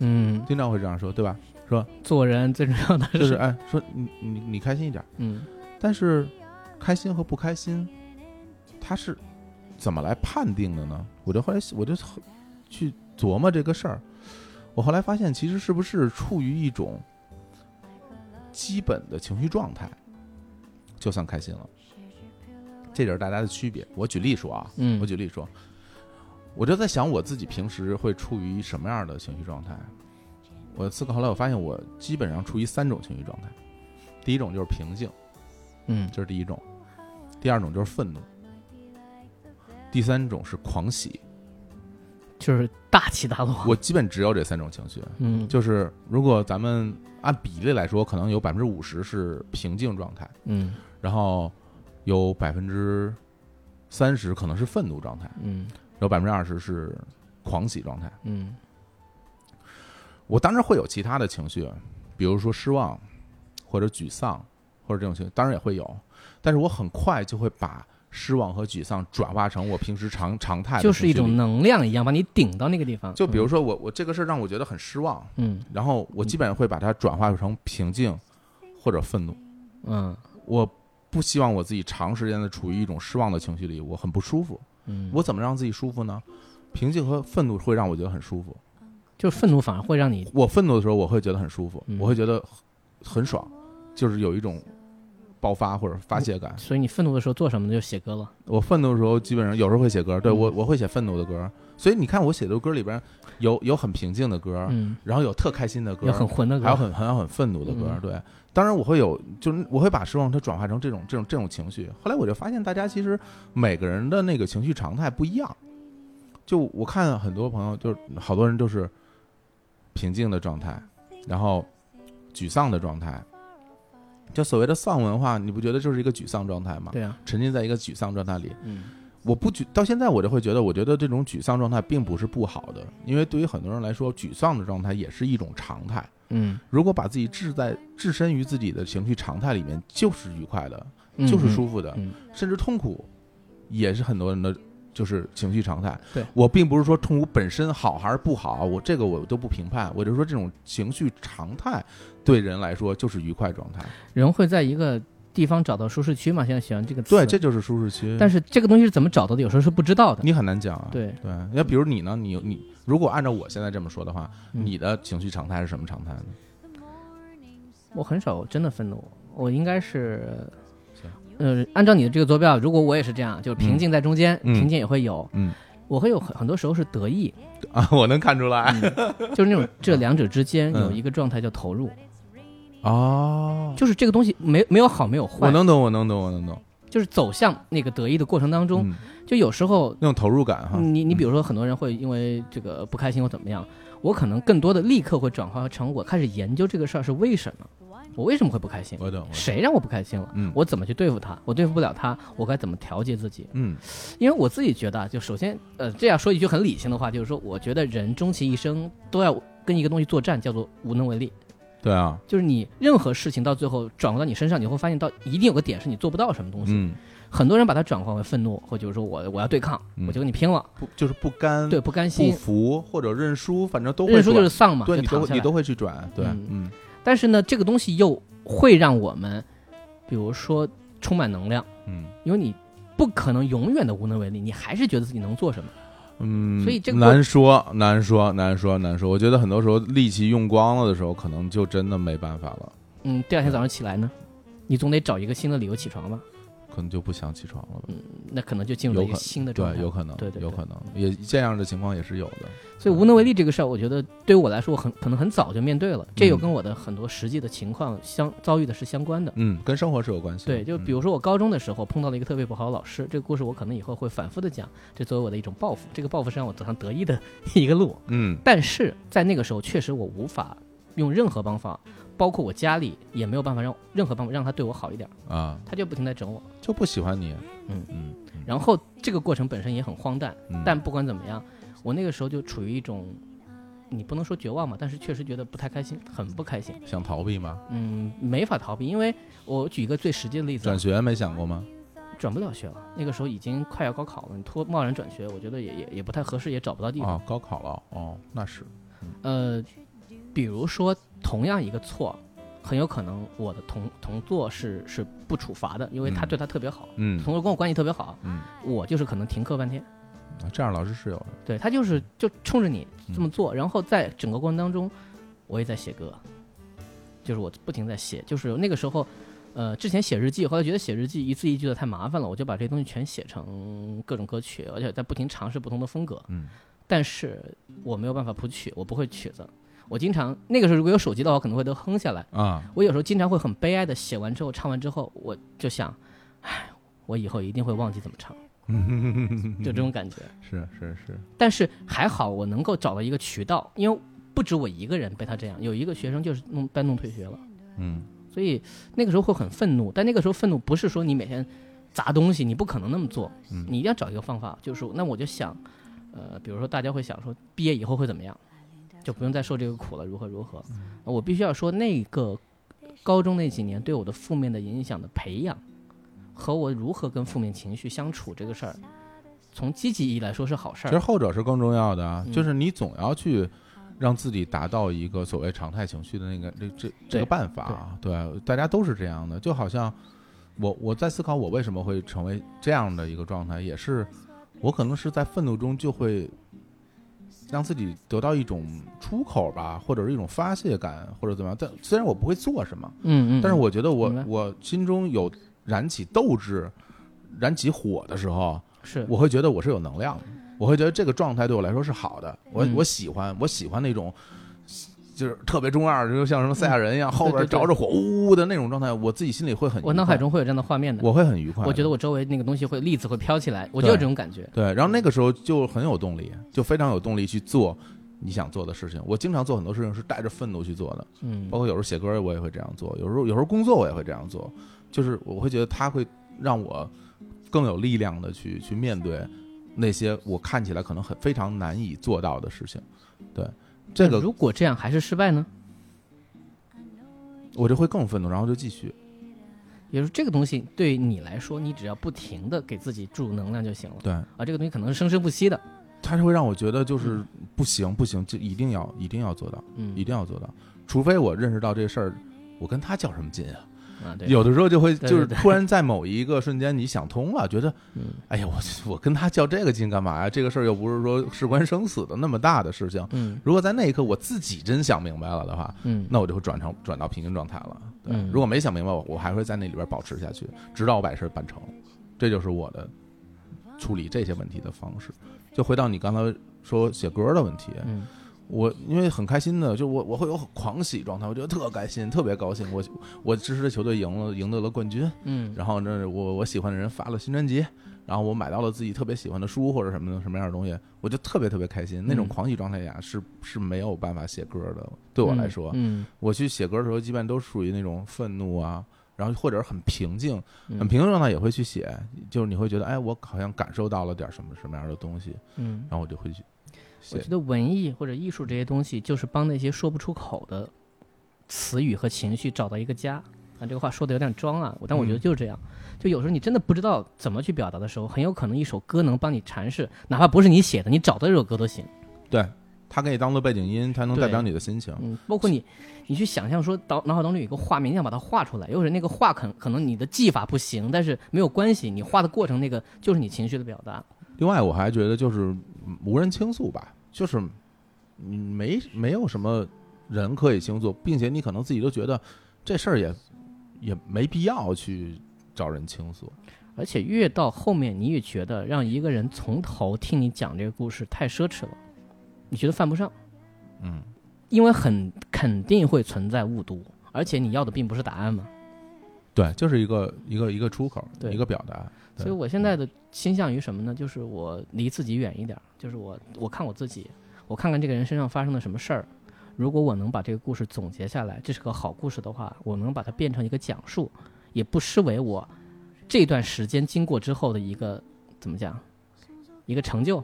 嗯，经常会这样说，对吧？说做人最重要的是就是哎，说你你你开心一点，嗯但是开心和不开心，它是怎么来判定的呢？我就后来我就去琢磨这个事儿，我后来发现，其实是不是处于一种基本的情绪状态，就算开心了。这就是大家的区别。我举例说啊，嗯我举例说，我就在想我自己平时会处于什么样的情绪状态。我思考后来，我发现我基本上处于三种情绪状态。第一种就是平静，嗯。这是第一种；第二种就是愤怒；第三种是狂喜。就是大起大落。我基本只有这三种情绪。嗯。就是如果咱们按比例来说，可能有百分之五十是平静状态，嗯。然后有百分之三十可能是愤怒状态，嗯。有百分之二十是狂喜状态。嗯。我当然会有其他的情绪，比如说失望，或者沮丧，或者这种情绪，当然也会有。但是我很快就会把失望和沮丧转化成我平时常常态的就是一种能量一样，把你顶到那个地方。就比如说我我这个事儿让我觉得很失望，嗯然后我基本上会把它转化成平静或者愤怒。嗯我不希望我自己长时间的处于一种失望的情绪里，我很不舒服。嗯，我怎么让自己舒服呢？平静和愤怒会让我觉得很舒服。就愤怒反而会让你我愤怒的时候，我会觉得很舒服，嗯我会觉得很爽，就是有一种爆发或者发泄感。所以你愤怒的时候做什么呢？就写歌了。我愤怒的时候，基本上有时候会写歌，对嗯我我会写愤怒的歌。所以你看，我写的歌里边有有很平静的歌，嗯，然后有特开心的歌，有很混的歌，还有很很有很愤怒的歌，嗯对。当然我会有，就是我会把失望它转化成这种这种这种情绪。后来我就发现，大家其实每个人的那个情绪常态不一样。就我看很多朋友，就是好多人都是平静的状态，然后沮丧的状态。就所谓的丧文化，你不觉得就是一个沮丧状态吗？对啊，沉浸在一个沮丧状态里，嗯我不觉到现在我就会觉得，我觉得这种沮丧状态并不是不好的，因为对于很多人来说，沮丧的状态也是一种常态。嗯，如果把自己置在置身于自己的情绪常态里面，就是愉快的，嗯就是舒服的，嗯甚至痛苦，也是很多人的就是情绪常态。对我并不是说痛苦本身好还是不好，我这个我都不评判，我就说这种情绪常态对人来说就是愉快状态。人会在一个地方找到舒适区嘛？现在喜欢这个词。对，这就是舒适区。但是这个东西是怎么找到的？有时候是不知道的。你很难讲啊。对对，那比如你呢？你你如果按照我现在这么说的话，嗯你的情绪常态是什么常态呢？我很少真的愤怒，我应该是行，呃，按照你的这个坐标，如果我也是这样，就是平静在中间，嗯平静也会有，嗯我会有很很多时候是得意，啊，我能看出来。就是那种这两者之间 嗯有一个状态叫投入，哦，就是这个东西没没有好没有坏，我能懂，我能懂，我能懂。就是走向那个得意的过程当中，嗯就有时候那种投入感哈。你你比如说很多人会因为这个不开心或怎么样，我可能更多的立刻会转化成我开始研究这个事儿是为什么，我为什么会不开心，我懂，我懂。谁让我不开心了，嗯我怎么去对付他，我对付不了他，我该怎么调节自己？嗯因为我自己觉得啊，就首先呃这样说一句很理性的话，就是说我觉得人终其一生都要跟一个东西作战，叫做无能为力。对啊，就是你任何事情到最后转换到你身上，你会发现到一定有个点是你做不到什么东西。嗯，很多人把它转化为愤怒，或者就是说我我要对抗，嗯。我就跟你拼了，不就是不甘、对，不甘心。不心，服或者认输，反正都会认输就转是丧嘛，对你都就躺下来。你都会去转，对，嗯。嗯。但是呢，这个东西又会让我们，比如说充满能量，嗯。因为你不可能永远的无能为力，你还是觉得自己能做什么。嗯，所以这个难说难说难说难说。我觉得很多时候力气用光了的时候，可能就真的没办法了，嗯，第二天早上起来呢，你总得找一个新的理由起床吧，可能就不想起床了吧。那可能就进入了一个新的状态。对，有可能，对对对有可能，也这样的情况也是有的。所以无能为力这个事儿，我觉得对于我来说，我很可能很早就面对了，这有嗯跟我的很多实际的情况相遭遇的是相关的。嗯，跟生活是有关系。对，就比嗯如说我高中的时候碰到了一个特别不好的老师，这个故事我可能以后会反复的讲，这作为我的一种报复，这个报复是让我走上得意的 一个路。嗯但是在那个时候，确实我无法用任何方法，包括我家里也没有办法让任何办法让他对我好一点，啊，他就不停在整我。就不喜欢你。嗯嗯然后这个过程本身也很荒诞，嗯，但不管怎么样，我那个时候就处于一种，你不能说绝望嘛，但是确实觉得不太开心，很不开心。想逃避吗？嗯，没法逃避，因为我举一个最实际的例子啊，转学没想过吗？转不了学了，那个时候已经快要高考了，你突贸然转学，我觉得也也也不太合适，也找不到地方。哦，高考了哦，那是呃，比如说同样一个错，很有可能我的同同座是是不处罚的，因为他嗯。对他特别好，嗯。同桌跟我关系特别好，嗯，我就是可能停课半天。啊这样老师是有的。对他就是就冲着你这么嗯。做，然后在整个过程当中，我也在写歌，就是我不停在写，就是那个时候，呃，之前写日记，后来觉得写日记一字一句的太麻烦了，我就把这些东西全写成各种歌曲，而且在不停尝试不同的风格。嗯。但是我没有办法谱曲，我不会曲子，我经常那个时候如果有手机的话，我可能会都哼下来。啊，我有时候经常会很悲哀的写完之后，唱完之后，我就想，唉，我以后一定会忘记怎么唱，就这种感觉。是是是，但是还好，我能够找到一个渠道，因为不止我一个人被他这样，有一个学生就是弄搬弄退学了，嗯所以那个时候会很愤怒。但那个时候愤怒不是说你每天砸东西，你不可能那么做，嗯你一定要找一个方法，就是那我就想，呃，比如说大家会想说毕业以后会怎么样，就不用再受这个苦了，如何如何。我必须要说那个高中那几年对我的负面的影响的培养，和我如何跟负面情绪相处这个事儿，从积极意义来说是好事儿。其实后者是更重要的啊，嗯就是你总要去让自己达到一个所谓常态情绪的那个这这这个办法啊，对，大家都是这样的，就好像我我在思考我为什么会成为这样的一个状态，也是我可能是在愤怒中就会让自己得到一种出口吧，或者是一种发泄感，或者怎么样。但虽然我不会做什么，嗯嗯，但是我觉得我我心中有燃起斗志、燃起火的时候，是我会觉得我是有能量的，我会觉得这个状态对我来说是好的。我、嗯我喜欢，我喜欢那种就是特别中二，就像什么赛亚人一样，后边着着火呜呜的那种状态，我自己心里会很我脑海中会有这样的画面的。我会很愉快。我觉得我周围那个东西会粒子会飘起来，我就有这种感觉。对，然后那个时候就很有动力，就非常有动力去做你想做的事情。我经常做很多事情是带着愤怒去做的，嗯包括有时候写歌我也会这样做，有时候有时候工作我也会这样做，就是我会觉得它会让我更有力量的去去面对那些我看起来可能很非常难以做到的事情。对，这个如果这样还是失败呢？我就会更愤怒，然后就继续。也就是这个东西对你来说，你只要不停的给自己注入能量就行了。对，啊，这个东西可能是生生不息的。它是会让我觉得就是不行不行，就一定要一定要做到，嗯一定要做到，除非我认识到这事儿，我跟他较什么劲啊？啊，对，有的时候就会就是突然在某一个瞬间你想通了，觉得 嗯哎呀，我 我跟他较这个劲干嘛呀？这个事儿又不是说事关生死的那么大的事情。嗯如果在那一刻我自己真想明白了的话，嗯，那我就会转成转到平行状态了。对，嗯如果没想明白，我我还会在那里边保持下去，直到我把事儿办成。这就是我的处理这些问题的方式。就回到你刚才说写歌的问题，嗯我因为很开心的，就我我会有狂喜状态，我觉得特开心，特别高兴。我我支持的球队赢了，赢得了冠军，嗯。然后呢，我我喜欢的人发了新专辑，然后我买到了自己特别喜欢的书或者什么的什么样的东西，我就特别特别开心。那种嗯狂喜状态下是是没有办法写歌的，对我来说，嗯我去写歌的时候，基本都属于那种愤怒啊，然后或者是很平静，嗯。很平静状态也会去写，就是你会觉得，哎，我好像感受到了点什么什么样的东西，嗯，然后我就会去写我觉。得文艺或者艺术这些东西，就是帮那些说不出口的词语和情绪找到一个家。啊，这个话说的有点装啊，但我觉得嗯就是这样。就有时候你真的不知道怎么去表达的时候，很有可能一首歌能帮你阐释，哪怕不是你写的，你找到这首歌都行。对，它可以当做背景音，它能代表你的心情。嗯，包括你，你去想象说脑脑海当中有一个画面，你想把它画出来，有时那个画可可能你的技法不行，但是没有关系，你画的过程那个就是你情绪的表达。另外，我还觉得就是嗯无人倾诉吧，就是你没没有什么人可以倾诉，并且你可能自己都觉得这事儿也也没必要去找人倾诉。而且越到后面，你越觉得让一个人从头听你讲这个故事太奢侈了，你觉得犯不上，嗯，因为很肯定会存在误读，而且你要的并不是答案嘛。对，就是一个一个一个出口，对一个表达。所以我现在的倾向于什么呢？就是我离自己远一点儿，就是我我看我自己，我看看这个人身上发生了什么事儿。如果我能把这个故事总结下来，这是个好故事的话，我能把它变成一个讲述，也不失为我这段时间经过之后的一个怎么讲，一个成就，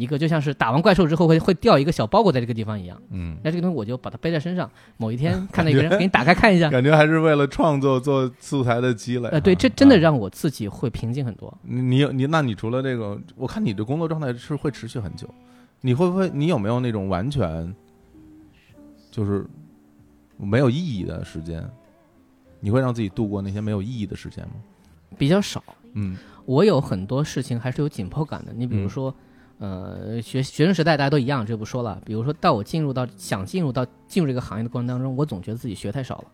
一个就像是打完怪兽之后会会掉一个小包裹在这个地方一样。嗯，那这个东西我就把它背在身上，某一天看到一个人，给你打开看一下，感觉还是为了创作做素材的积累啊。呃，对，这真的啊让我自己会平静很多。你你你，那你除了这个，我看你的工作状态是会持续很久，你会不会？你有没有那种完全就是没有意义的时间？你会让自己度过那些没有意义的时间吗？比较少。嗯我有很多事情还是有紧迫感的。你比如嗯说，呃，学学生时代大家都一样，这不说了。比如说到我进入到想进入到进入这个行业的过程当中，我总觉得自己学太少了。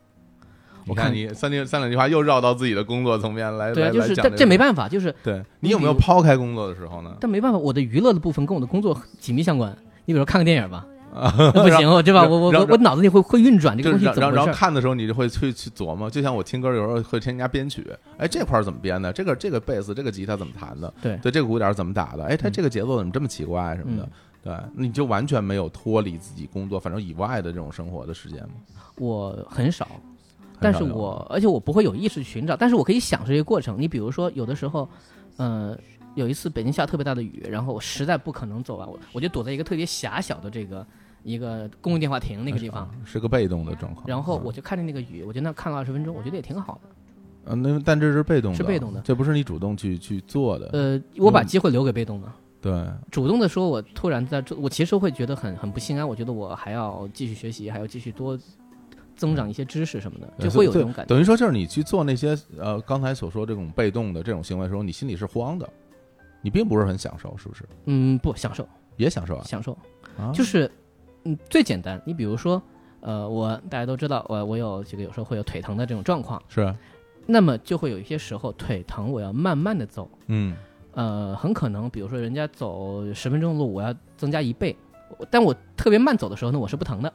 我看你三句三两句话又绕到自己的工作层面来，对就是这这没办法，就是对你你有没有抛开工作的时候呢？但没办法，我的娱乐的部分跟我的工作紧密相关。你比如说看个电影吧，那 不行，对吧？我我我我脑子里会会运转这个东西怎么然后。看的时候，你就会去去琢磨，就像我听歌有时候会添加编曲，哎，这块儿怎么编的？这个这个贝斯，这个吉他怎么弹的？对对，这个鼓点儿怎么打的？哎，它嗯这个节奏怎么这么奇怪什么的？对，你就完全没有脱离自己工作反正以外的这种生活的时间吗？我很少，但是我而且我不会有意识去寻找，但是我可以享受这个过程。你比如说，有的时候，呃，有一次北京下特别大的雨，然后我实在不可能走完，我我就躲在一个特别狭小的这个一个公用电话亭那个地方，是个被动的状况。然后我就看着那个雨，我就那看了二十分钟，我觉得也挺好的。嗯，那但这是被动的，是被动的这不是你主动去去做的。呃，我把机会留给被动的，对，主动的说，我突然在做，我其实会觉得很很不心安，我觉得我还要继续学习，还要继续多增长一些知识什么的，就会有这种感觉。等于说，就是你去做那些呃刚才所说这种被动的这种行为的时候，你心里是慌的，你并不是很享受，是不是？嗯，不享受，也享受啊？享受。啊，就是，嗯，最简单。你比如说，呃，我大家都知道，我我有这个有时候会有腿疼的这种状况，是，那么就会有一些时候腿疼，我要慢慢的走，嗯呃，很可能比如说人家走十分钟的路，我要增加一倍，但我特别慢走的时候呢，我是不疼的，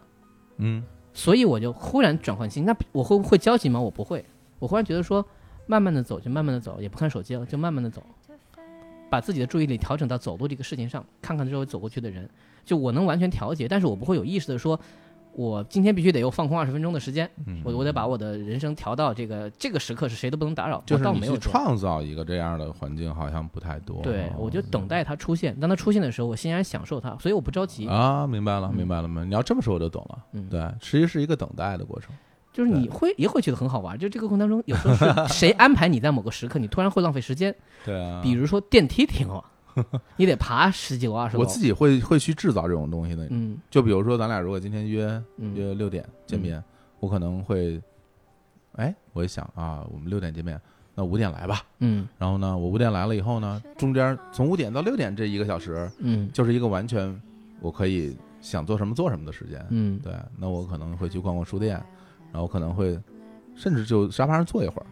嗯所以我就忽然转换心，那我会不会焦急吗？我不会，我忽然觉得说，慢慢的走就慢慢的走，也不看手机了，就慢慢的走，把自己的注意力调整到走路这个事情上，看看周围走过去的人，就我能完全调节，但是我不会有意识的说，我今天必须得又放空二十分钟的时间，嗯，我我得把我的人生调到这个这个时刻是谁都不能打扰，我就是你去倒没有创造一个这样的环境，好像不太多。对，我就等待它出现，当它出现的时候，我欣然享受它，所以我不着急。啊，明白了，嗯明白了吗？你要这么说我就懂了。嗯对，实际是一个等待的过程。就是你会也会觉得很好玩。就这个过程当中，有时候是 谁安排你在某个时刻，你突然会浪费时间。对啊，比如说电梯停了，你得爬十几楼、二十楼。我自己会会去制造这种东西的。嗯就比如说，咱俩如果今天约嗯约六点见面，我可能会，哎，我一想啊，我们六点见面，那五点来吧。嗯然后呢，我五点来了以后呢，中间从五点到六点这一个小时，嗯就是一个完全我可以想做什么做什么的时间。嗯对，那我可能会去逛逛书店，然后可能会甚至就沙发上坐一会儿。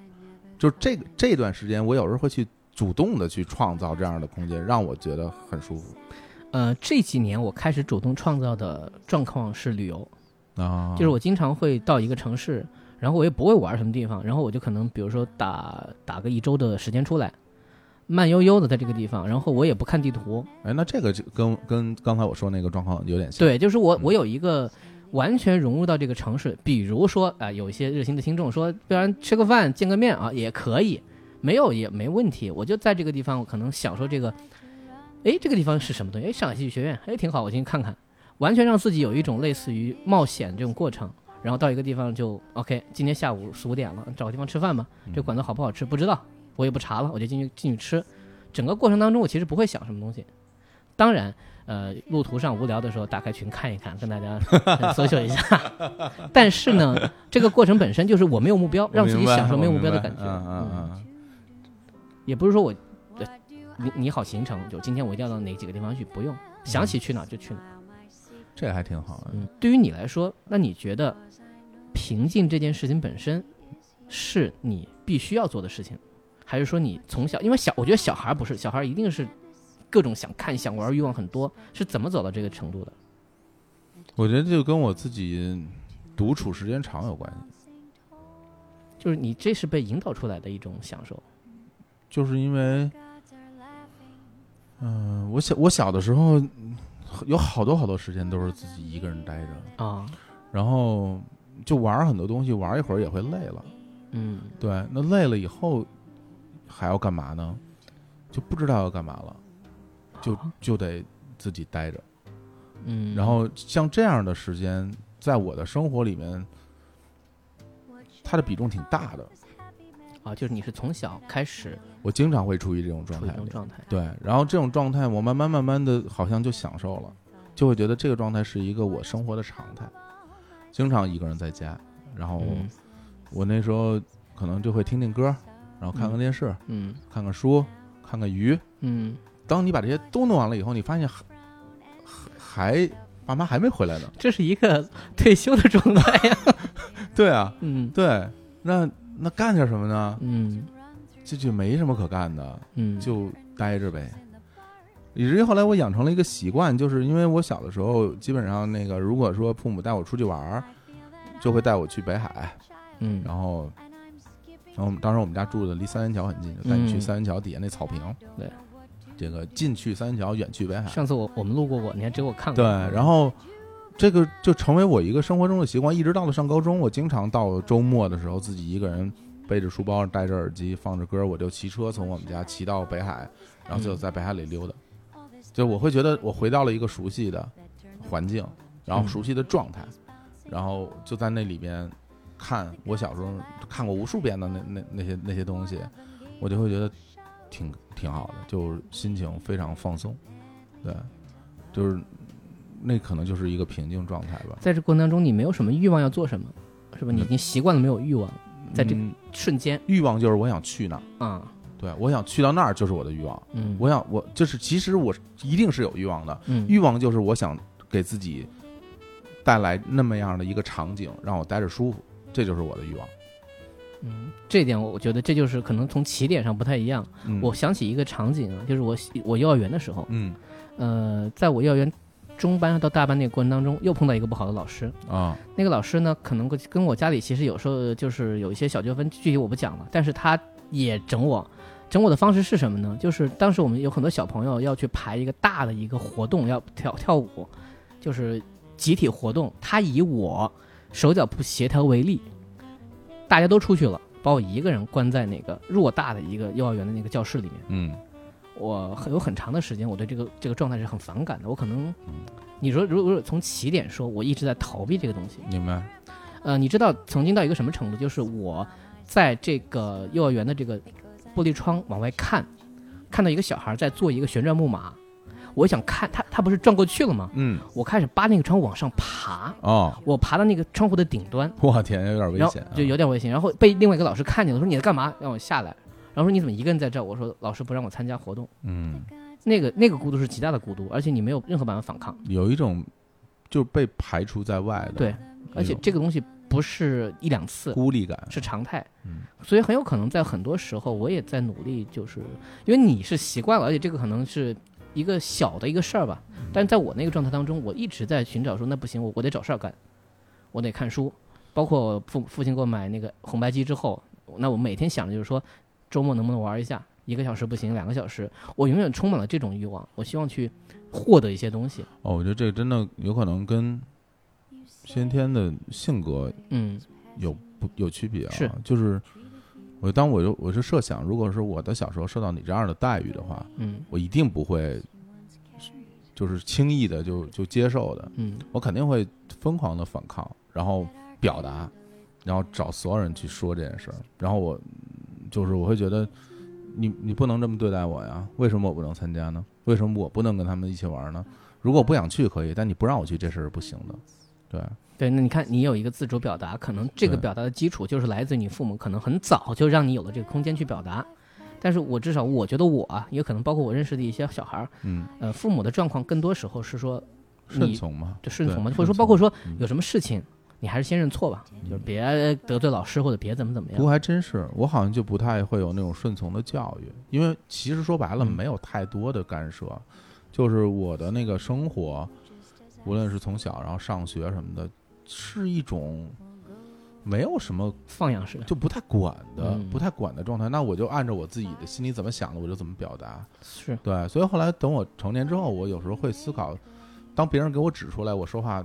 就这个这段时间，我有时候会去主动的去创造这样的空间，让我觉得很舒服。呃，这几年我开始主动创造的状况是旅游，啊。就是我经常会到一个城市，然后我也不会玩什么地方，然后我就可能比如说打打个一周的时间出来，慢悠悠的在这个地方，然后我也不看地图，哎，那这个就跟跟刚才我说那个状况有点像。对，就是我嗯。我有一个完全融入到这个城市，比如说啊、有一些热心的听众说，不然吃个饭见个面啊也可以，没有也没问题，我就在这个地方，我可能享受这个，哎，这个地方是什么东西？哎，上海戏剧学院，哎，挺好，我进去看看，完全让自己有一种类似于冒险这种过程。然后到一个地方就 OK，今天下午四五点了，找个地方吃饭吧。这馆子好不好吃不知道，我也不查了，我就进去进去吃。整个过程当中，我其实不会想什么东西。当然，呃，路途上无聊的时候，打开群看一看，跟大家 呃 social 一下。但是呢，这个过程本身就是我没有目标，让自己享受没有目标的感觉。嗯嗯嗯。也不是说我，呃你你好行程，就今天我一定要到哪几个地方去，不用，想起去哪儿就去哪儿。这还挺好的。嗯，对于你来说，那你觉得平静这件事情本身是你必须要做的事情，还是说你从小，因为小，我觉得小孩不是，小孩一定是各种想看、想玩欲望很多，是怎么走到这个程度的？我觉得就跟我自己独处时间长有关系，就是你这是被引导出来的一种享受。就是因为，嗯、我小我小的时候嗯有好多好多时间都是自己一个人待着，啊，然后就玩很多东西，玩一会儿也会累了。嗯对，那累了以后还要干嘛呢？就不知道要干嘛了，就就得自己待着。嗯，然后像这样的时间，在我的生活里面，它的比重挺大的。啊，就是你是从小开始我经常会处于这种状态状态，对，然后这种状态，我慢慢慢慢的，好像就享受了，就会觉得这个状态是一个我生活的常态。经常一个人在家，然后嗯我那时候可能就会听听歌，然后看看电视，嗯看看书，看看鱼。嗯，当你把这些都弄完了以后，你发现还还爸妈还没回来呢。这是一个退休的状态呀。对啊，嗯对，那那干点什么呢？嗯这就没什么可干的，嗯，就待着呗。以至于后来我养成了一个习惯，就是因为我小的时候，基本上那个如果说父母带我出去玩儿，就会带我去北海，嗯然后，然后当时我们家住的离三元桥很近，就带你去嗯三元桥底下那草坪。对，这个近去三元桥，远去北海。上次我我们路过过，你还给我看过。对，然后这个就成为我一个生活中的习惯，一直到了上高中，我经常到周末的时候自己一个人背着书包，戴着耳机，放着歌，我就骑车从我们家骑到北海，然后就嗯在北海里溜达。就我会觉得我回到了一个熟悉的环境，然后嗯熟悉的状态，然后就在那里边看我小时候看过无数遍的那那那些那些东西，我就会觉得挺挺好的，就是心情非常放松，对，就是那可能就是一个平静状态吧。在这过程当中，你没有什么欲望要做什么，是吧？你已经习惯了没有欲望，在这嗯。瞬间。欲望就是我想去那儿，啊，对我想去到那儿就是我的欲望。嗯，我想我就是其实我一定是有欲望的，嗯。欲望就是我想给自己带来那么样的一个场景，让我待着舒服，这就是我的欲望。嗯，这点我我觉得这就是可能从起点上不太一样。嗯。我想起一个场景啊，就是我我幼儿园的时候，嗯。呃，在我幼儿园中班到大班那个过程当中，又碰到一个不好的老师。啊那个老师呢，可能跟跟我家里其实有时候就是有一些小纠纷，具体我不讲了。但是他也整我，整我的方式是什么呢？就是当时我们有很多小朋友要去排一个大的一个活动，要跳跳舞，就是集体活动。他以我手脚不协调为例，大家都出去了，把我一个人关在那个偌大的一个幼儿园的那个教室里面。嗯我很有很长的时间，我对这个这个状态是很反感的。我可能嗯，你说如果从起点说，我一直在逃避这个东西。明白。呃，你知道曾经到一个什么程度？就是我在这个幼儿园的这个玻璃窗往外看，看到一个小孩在做一个旋转木马，我想看他，他不是转过去了吗？嗯，我开始扒那个窗户往上爬，哦，我爬到那个窗户的顶端，我天，有点危险啊，就有点危险，然后被另外一个老师看见了，说你在干嘛？让我下来，然后说你怎么一个人在这儿？我说老师不让我参加活动，嗯，那个那个孤独是极大的孤独，而且你没有任何办法反抗，有一种就被排除在外的，对而且这个东西不是一两次，孤立感，是常态，嗯。所以很有可能在很多时候我也在努力，就是因为你是习惯了，而且这个可能是一个小的一个事儿吧，嗯。但是在我那个状态当中，我一直在寻找说那不行，我我得找事儿干，我得看书，包括父父亲给我买那个红白机之后，那我每天想的就是说周末能不能玩一下，一个小时不行，两个小时，我永远充满了这种欲望，我希望去获得一些东西，哦，我觉得这个真的有可能跟先天的性格嗯。有不有区别啊？是，就是我当我就我就设想，如果是我的小时候受到你这样的待遇的话，嗯。我一定不会就是轻易的就就接受的，嗯。我肯定会疯狂的反抗，然后表达，然后找所有人去说这件事儿，然后我就是我会觉得你你不能这么对待我呀，为什么我不能参加呢？为什么我不能跟他们一起玩呢？如果我不想去可以，但你不让我去，这事儿是不行的。对，对，那你看，你有一个自主表达，可能这个表达的基础就是来自于你父母，可能很早就让你有了这个空间去表达。但是我至少我觉得我啊，也可能包括我认识的一些小孩儿，嗯，呃，父母的状况更多时候是说顺从嘛，就顺从嘛，或者说包括说嗯有什么事情，你还是先认错吧，就是别得罪老师或者别怎么怎么样。不过还真是，我好像就不太会有那种顺从的教育，因为其实说白了嗯。没有太多的干涉，就是我的那个生活，无论是从小然后上学什么的，是一种没有什么放养式的，就不太管的、嗯。不太管的状态，那我就按照我自己的心里怎么想的，我就怎么表达。是。对，所以后来等我成年之后，我有时候会思考，当别人给我指出来我说话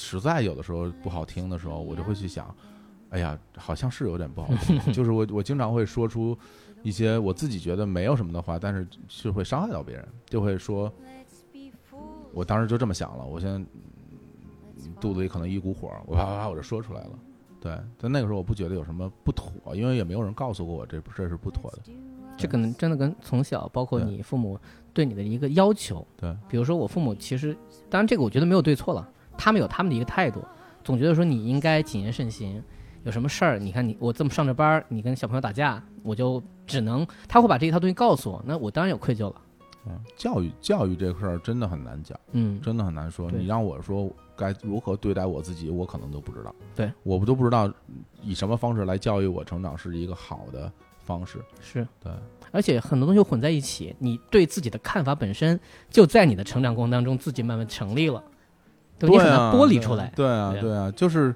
实在有的时候不好听的时候，我就会去想，哎呀，好像是有点不好听。就是我我经常会说出一些我自己觉得没有什么的话，但是是会伤害到别人，就会说，我当时就这么想了，我现在嗯肚子里可能一股火，我啪啪啪我就说出来了。对，但那个时候我不觉得有什么不妥，因为也没有人告诉过我这这是不妥的。这可能真的跟从小包括你父母对你的一个要求，对，比如说我父母其实，当然这个我觉得没有对错了，他们有他们的一个态度，总觉得说你应该谨言慎行，有什么事儿，你看你我这么上着班儿，你跟小朋友打架，我就只能他会把这一套东西告诉我，那我当然有愧疚了，嗯，教育教育这事儿真的很难讲。嗯，真的很难说。你让我说该如何对待我自己，我可能都不知道。对，我不都不知道以什么方式来教育我成长是一个好的方式。是，对，而且很多东西混在一起，你对自己的看法本身就在你的成长过程当中自己慢慢成立了，对吧，你很难啊剥离出来，对啊，对啊对啊，就是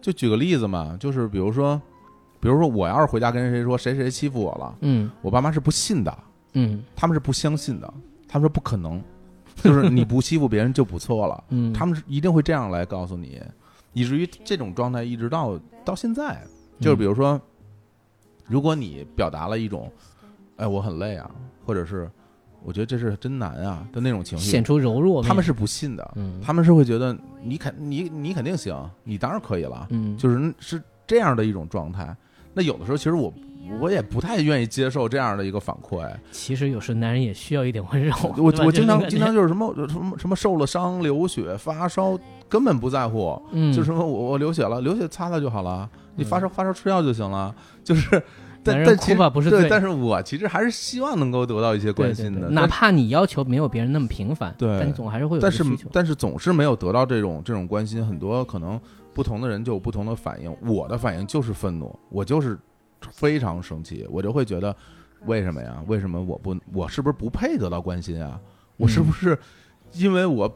就举个例子嘛，就是比如说，比如说我要是回家跟谁说谁谁欺负我了，嗯。我爸妈是不信的，嗯。他们是不相信的，他们说不可能，就是你不欺负别人就不错了。嗯，他们是一定会这样来告诉你，以至于这种状态一直到到现在，就是比如说，如果你表达了一种，哎，我很累啊，或者是我觉得这是真难啊的那种情绪。显，出柔弱，他们是不信的，嗯。他们是会觉得你肯你你肯定行，你当然可以了，嗯。就是是这样的一种状态。那有的时候其实我我也不太愿意接受这样的一个反馈，其实有时男人也需要一点温柔。我我经常经常就是什么什么什么受了伤流血发烧，根本不在乎，嗯，就什么我我流血了，流血擦擦就好了，你发烧发烧吃药就行了，就是。但男人哭但其实对，吧不是对但是我其实还是希望能够得到一些关心的，对哪怕你要求没有别人那么频繁，对但你总还是会有但是。但是总是没有得到这种这种关心，很多可能不同的人就有不同的反应。我的反应就是愤怒，我就是非常生气，我就会觉得为什么呀？为什么我不我是不是不配得到关心啊？我是不是因为我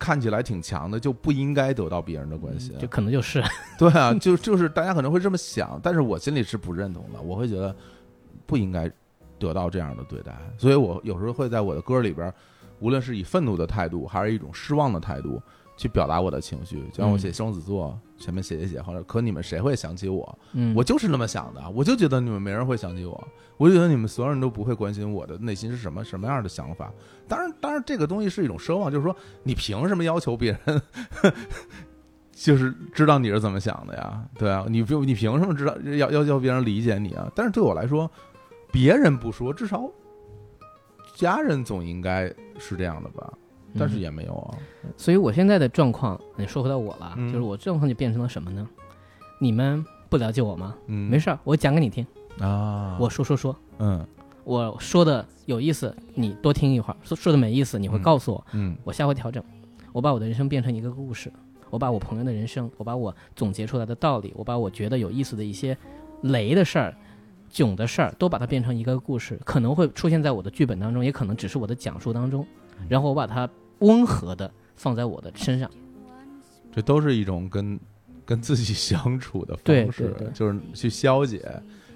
看起来挺强的就不应该得到别人的关心？就可能就是，对啊，就就是大家可能会这么想，但是我心里是不认同的，我会觉得不应该得到这样的对待，所以我有时候会在我的歌里边，无论是以愤怒的态度，还是一种失望的态度，去表达我的情绪。就让我写双子座，前面写写写，后来可你们谁会想起我？嗯，我就是那么想的，我就觉得你们没人会想起我，我就觉得你们所有人都不会关心我的内心是什么什么样的想法。当然，当然这个东西是一种奢望，就是说你凭什么要求别人 就是知道你是怎么想的呀？对啊，你不你凭什么知道要要要别人理解你啊？但是对我来说，别人不说，至少家人总应该是这样的吧？但是嗯。也没有啊。所以我现在的状况，你说回到我了，嗯。就是我状况就变成了什么呢？你们不了解我吗？嗯，没事儿，我讲给你听，啊，我说说说，嗯。我说的有意思，你多听一会儿；说说的没意思，你会嗯告诉我，嗯。我下回调整。我把我的人生变成一个故事，我把我朋友的人生，我把我总结出来的道理，我把我觉得有意思的一些雷的事儿、囧的事儿，都把它变成一个故事，可能会出现在我的剧本当中，也可能只是我的讲述当中，嗯。然后我把它温和的放在我的身上。这都是一种跟跟自己相处的方式，对对就是去消解，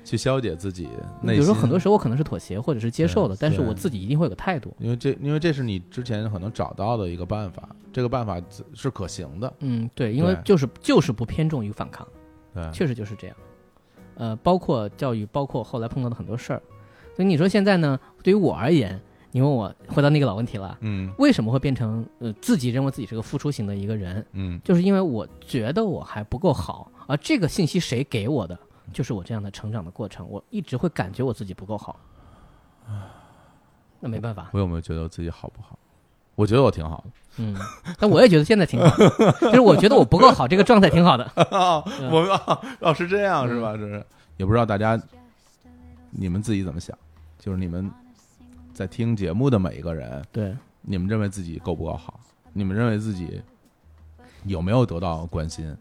去消解自己内心。有时候很多时候我可能是妥协或者是接受的，但是我自己一定会有个态度。因为这因为这是你之前可能找到的一个办法，这个办法是可行的。嗯，对，因为就是就是不偏重于反抗，对，确实就是这样。呃，包括教育，包括后来碰到的很多事儿。所以你说现在呢，对于我而言，你问我回到那个老问题了，嗯为什么会变成呃自己认为自己是个付出型的一个人？嗯就是因为我觉得我还不够好，而这个信息谁给我的？就是我这样的成长的过程，我一直会感觉我自己不够好。那没办法，我有没有觉得我自己好不好？我觉得我挺好的。嗯，但我也觉得现在挺好的，就是我觉得我不够好，这个状态挺好的。我们哦哦是这样是吧？这是也不知道大家你们自己怎么想，就是你们在听节目的每一个人，对，你们认为自己够不够好？你们认为自己有没有得到关心？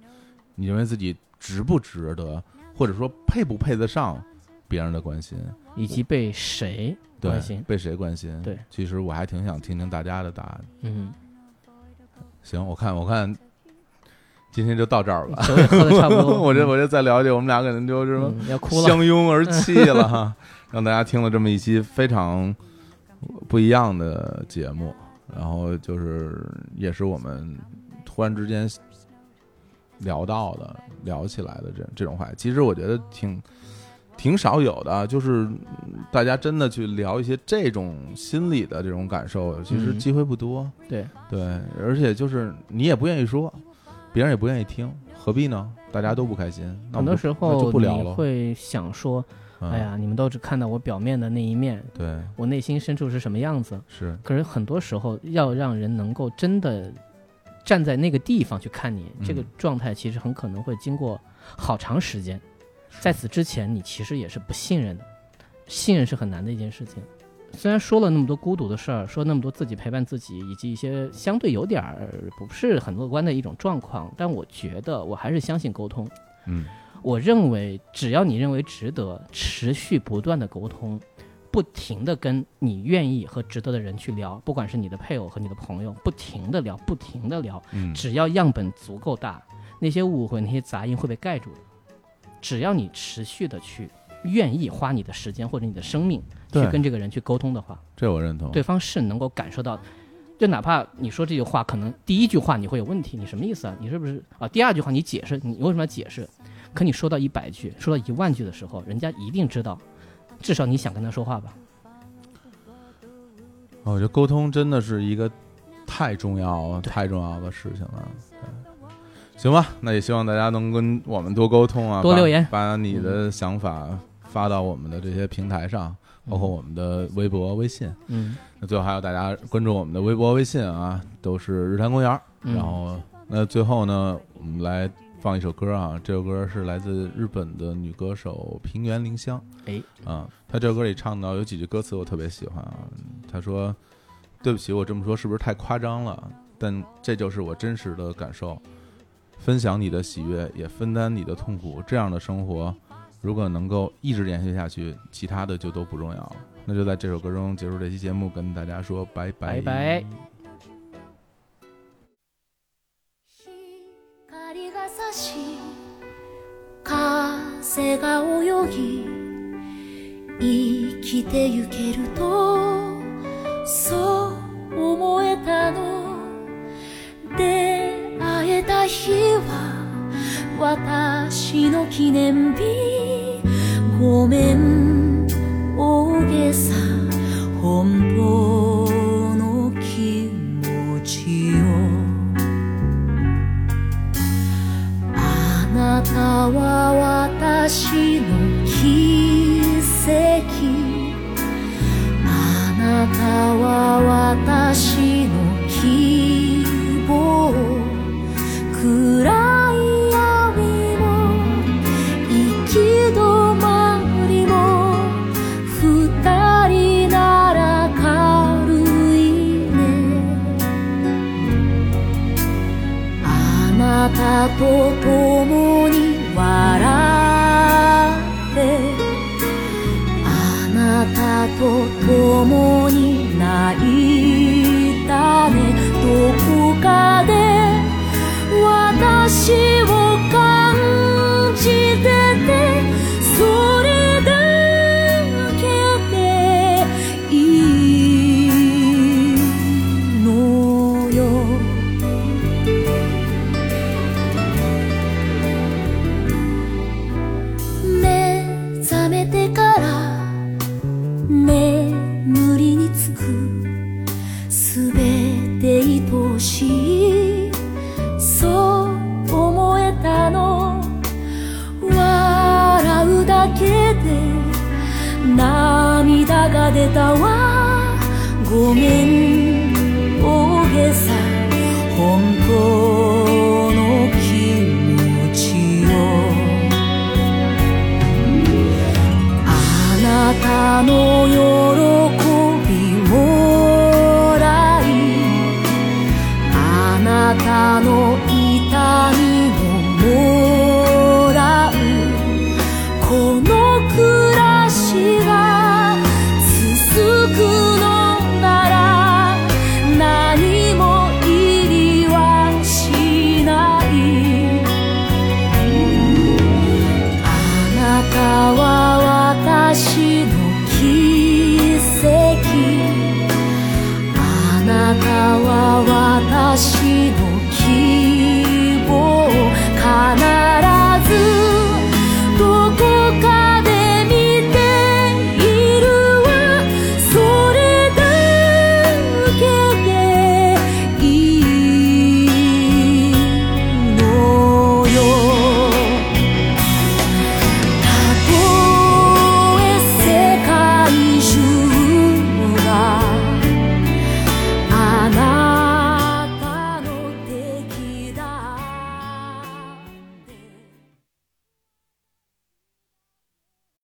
你认为自己值不值得，或者说配不配得上别人的关心？以及被谁关心？被谁关心？对，其实我还挺想听听大家的答案。嗯，行，我看我看，今天就到这儿吧。喝的差不多，我这我这再了解，我们俩可能就什么嗯要哭了。相拥而泣了哈，让大家听了这么一期非常不一样的节目，然后就是也是我们突然之间聊到的、聊起来的这这种话题，其实我觉得挺挺少有的，就是嗯大家真的去聊一些这种心理的这种感受，其实嗯机会不多。对，对，而且就是你也不愿意说，别人也不愿意听，何必呢？大家都不开心，很多时候你就不聊了。会想说，嗯哎呀，你们都只看到我表面的那一面，对，我内心深处是什么样子。是，可是很多时候，要让人能够真的站在那个地方去看你，这个嗯状态其实很可能会经过好长时间。在此之前，你其实也是不信任的，信任是很难的一件事情。虽然说了那么多孤独的事儿，说那么多自己陪伴自己，以及一些相对有点儿不是很乐观的一种状况，但我觉得我还是相信沟通。嗯我认为，只要你认为值得，持续不断的沟通，不停的跟你愿意和值得的人去聊，不管是你的配偶和你的朋友，不停的聊，不停的聊，嗯，只要样本足够大，那些误会、那些杂音会被盖住的。只要你持续的去愿意花你的时间或者你的生命去跟这个人去沟通的话，这我认同。对方是能够感受到。就哪怕你说这句话，可能第一句话你会有问题，你什么意思啊？你是不是啊？第二句话你解释，你为什么要解释？可你说到一百句，说到一万句的时候，人家一定知道，至少你想跟他说话吧？哦我觉得沟通真的是一个太重要、对太重要的事情了。对行吧，那也希望大家能跟我们多沟通啊，多留言把你的想法发到我们的这些平台上，包括我们的微博、微信。嗯，那最后还有大家关注我们的微博、微信啊，都是日坛公园。嗯然后，那最后呢，我们来放一首歌啊，这首歌是来自日本的女歌手平原绫香。哎，啊，她这首歌里唱到有几句歌词我特别喜欢啊，她说：“对不起，我这么说是不是太夸张了？但这就是我真实的感受。分享你的喜悦，也分担你的痛苦，这样的生活，如果能够一直延续下去，其他的就都不重要了。那就在这首歌中结束这期节目，跟大家说拜拜拜拜。光が差し風が泳ぎ生きてゆけるとそう思えたの。出会えた日は私の記念日。ごめん大げさ本当の気持ちを。たは私の奇跡。あなたは私の希望。暗たと共に笑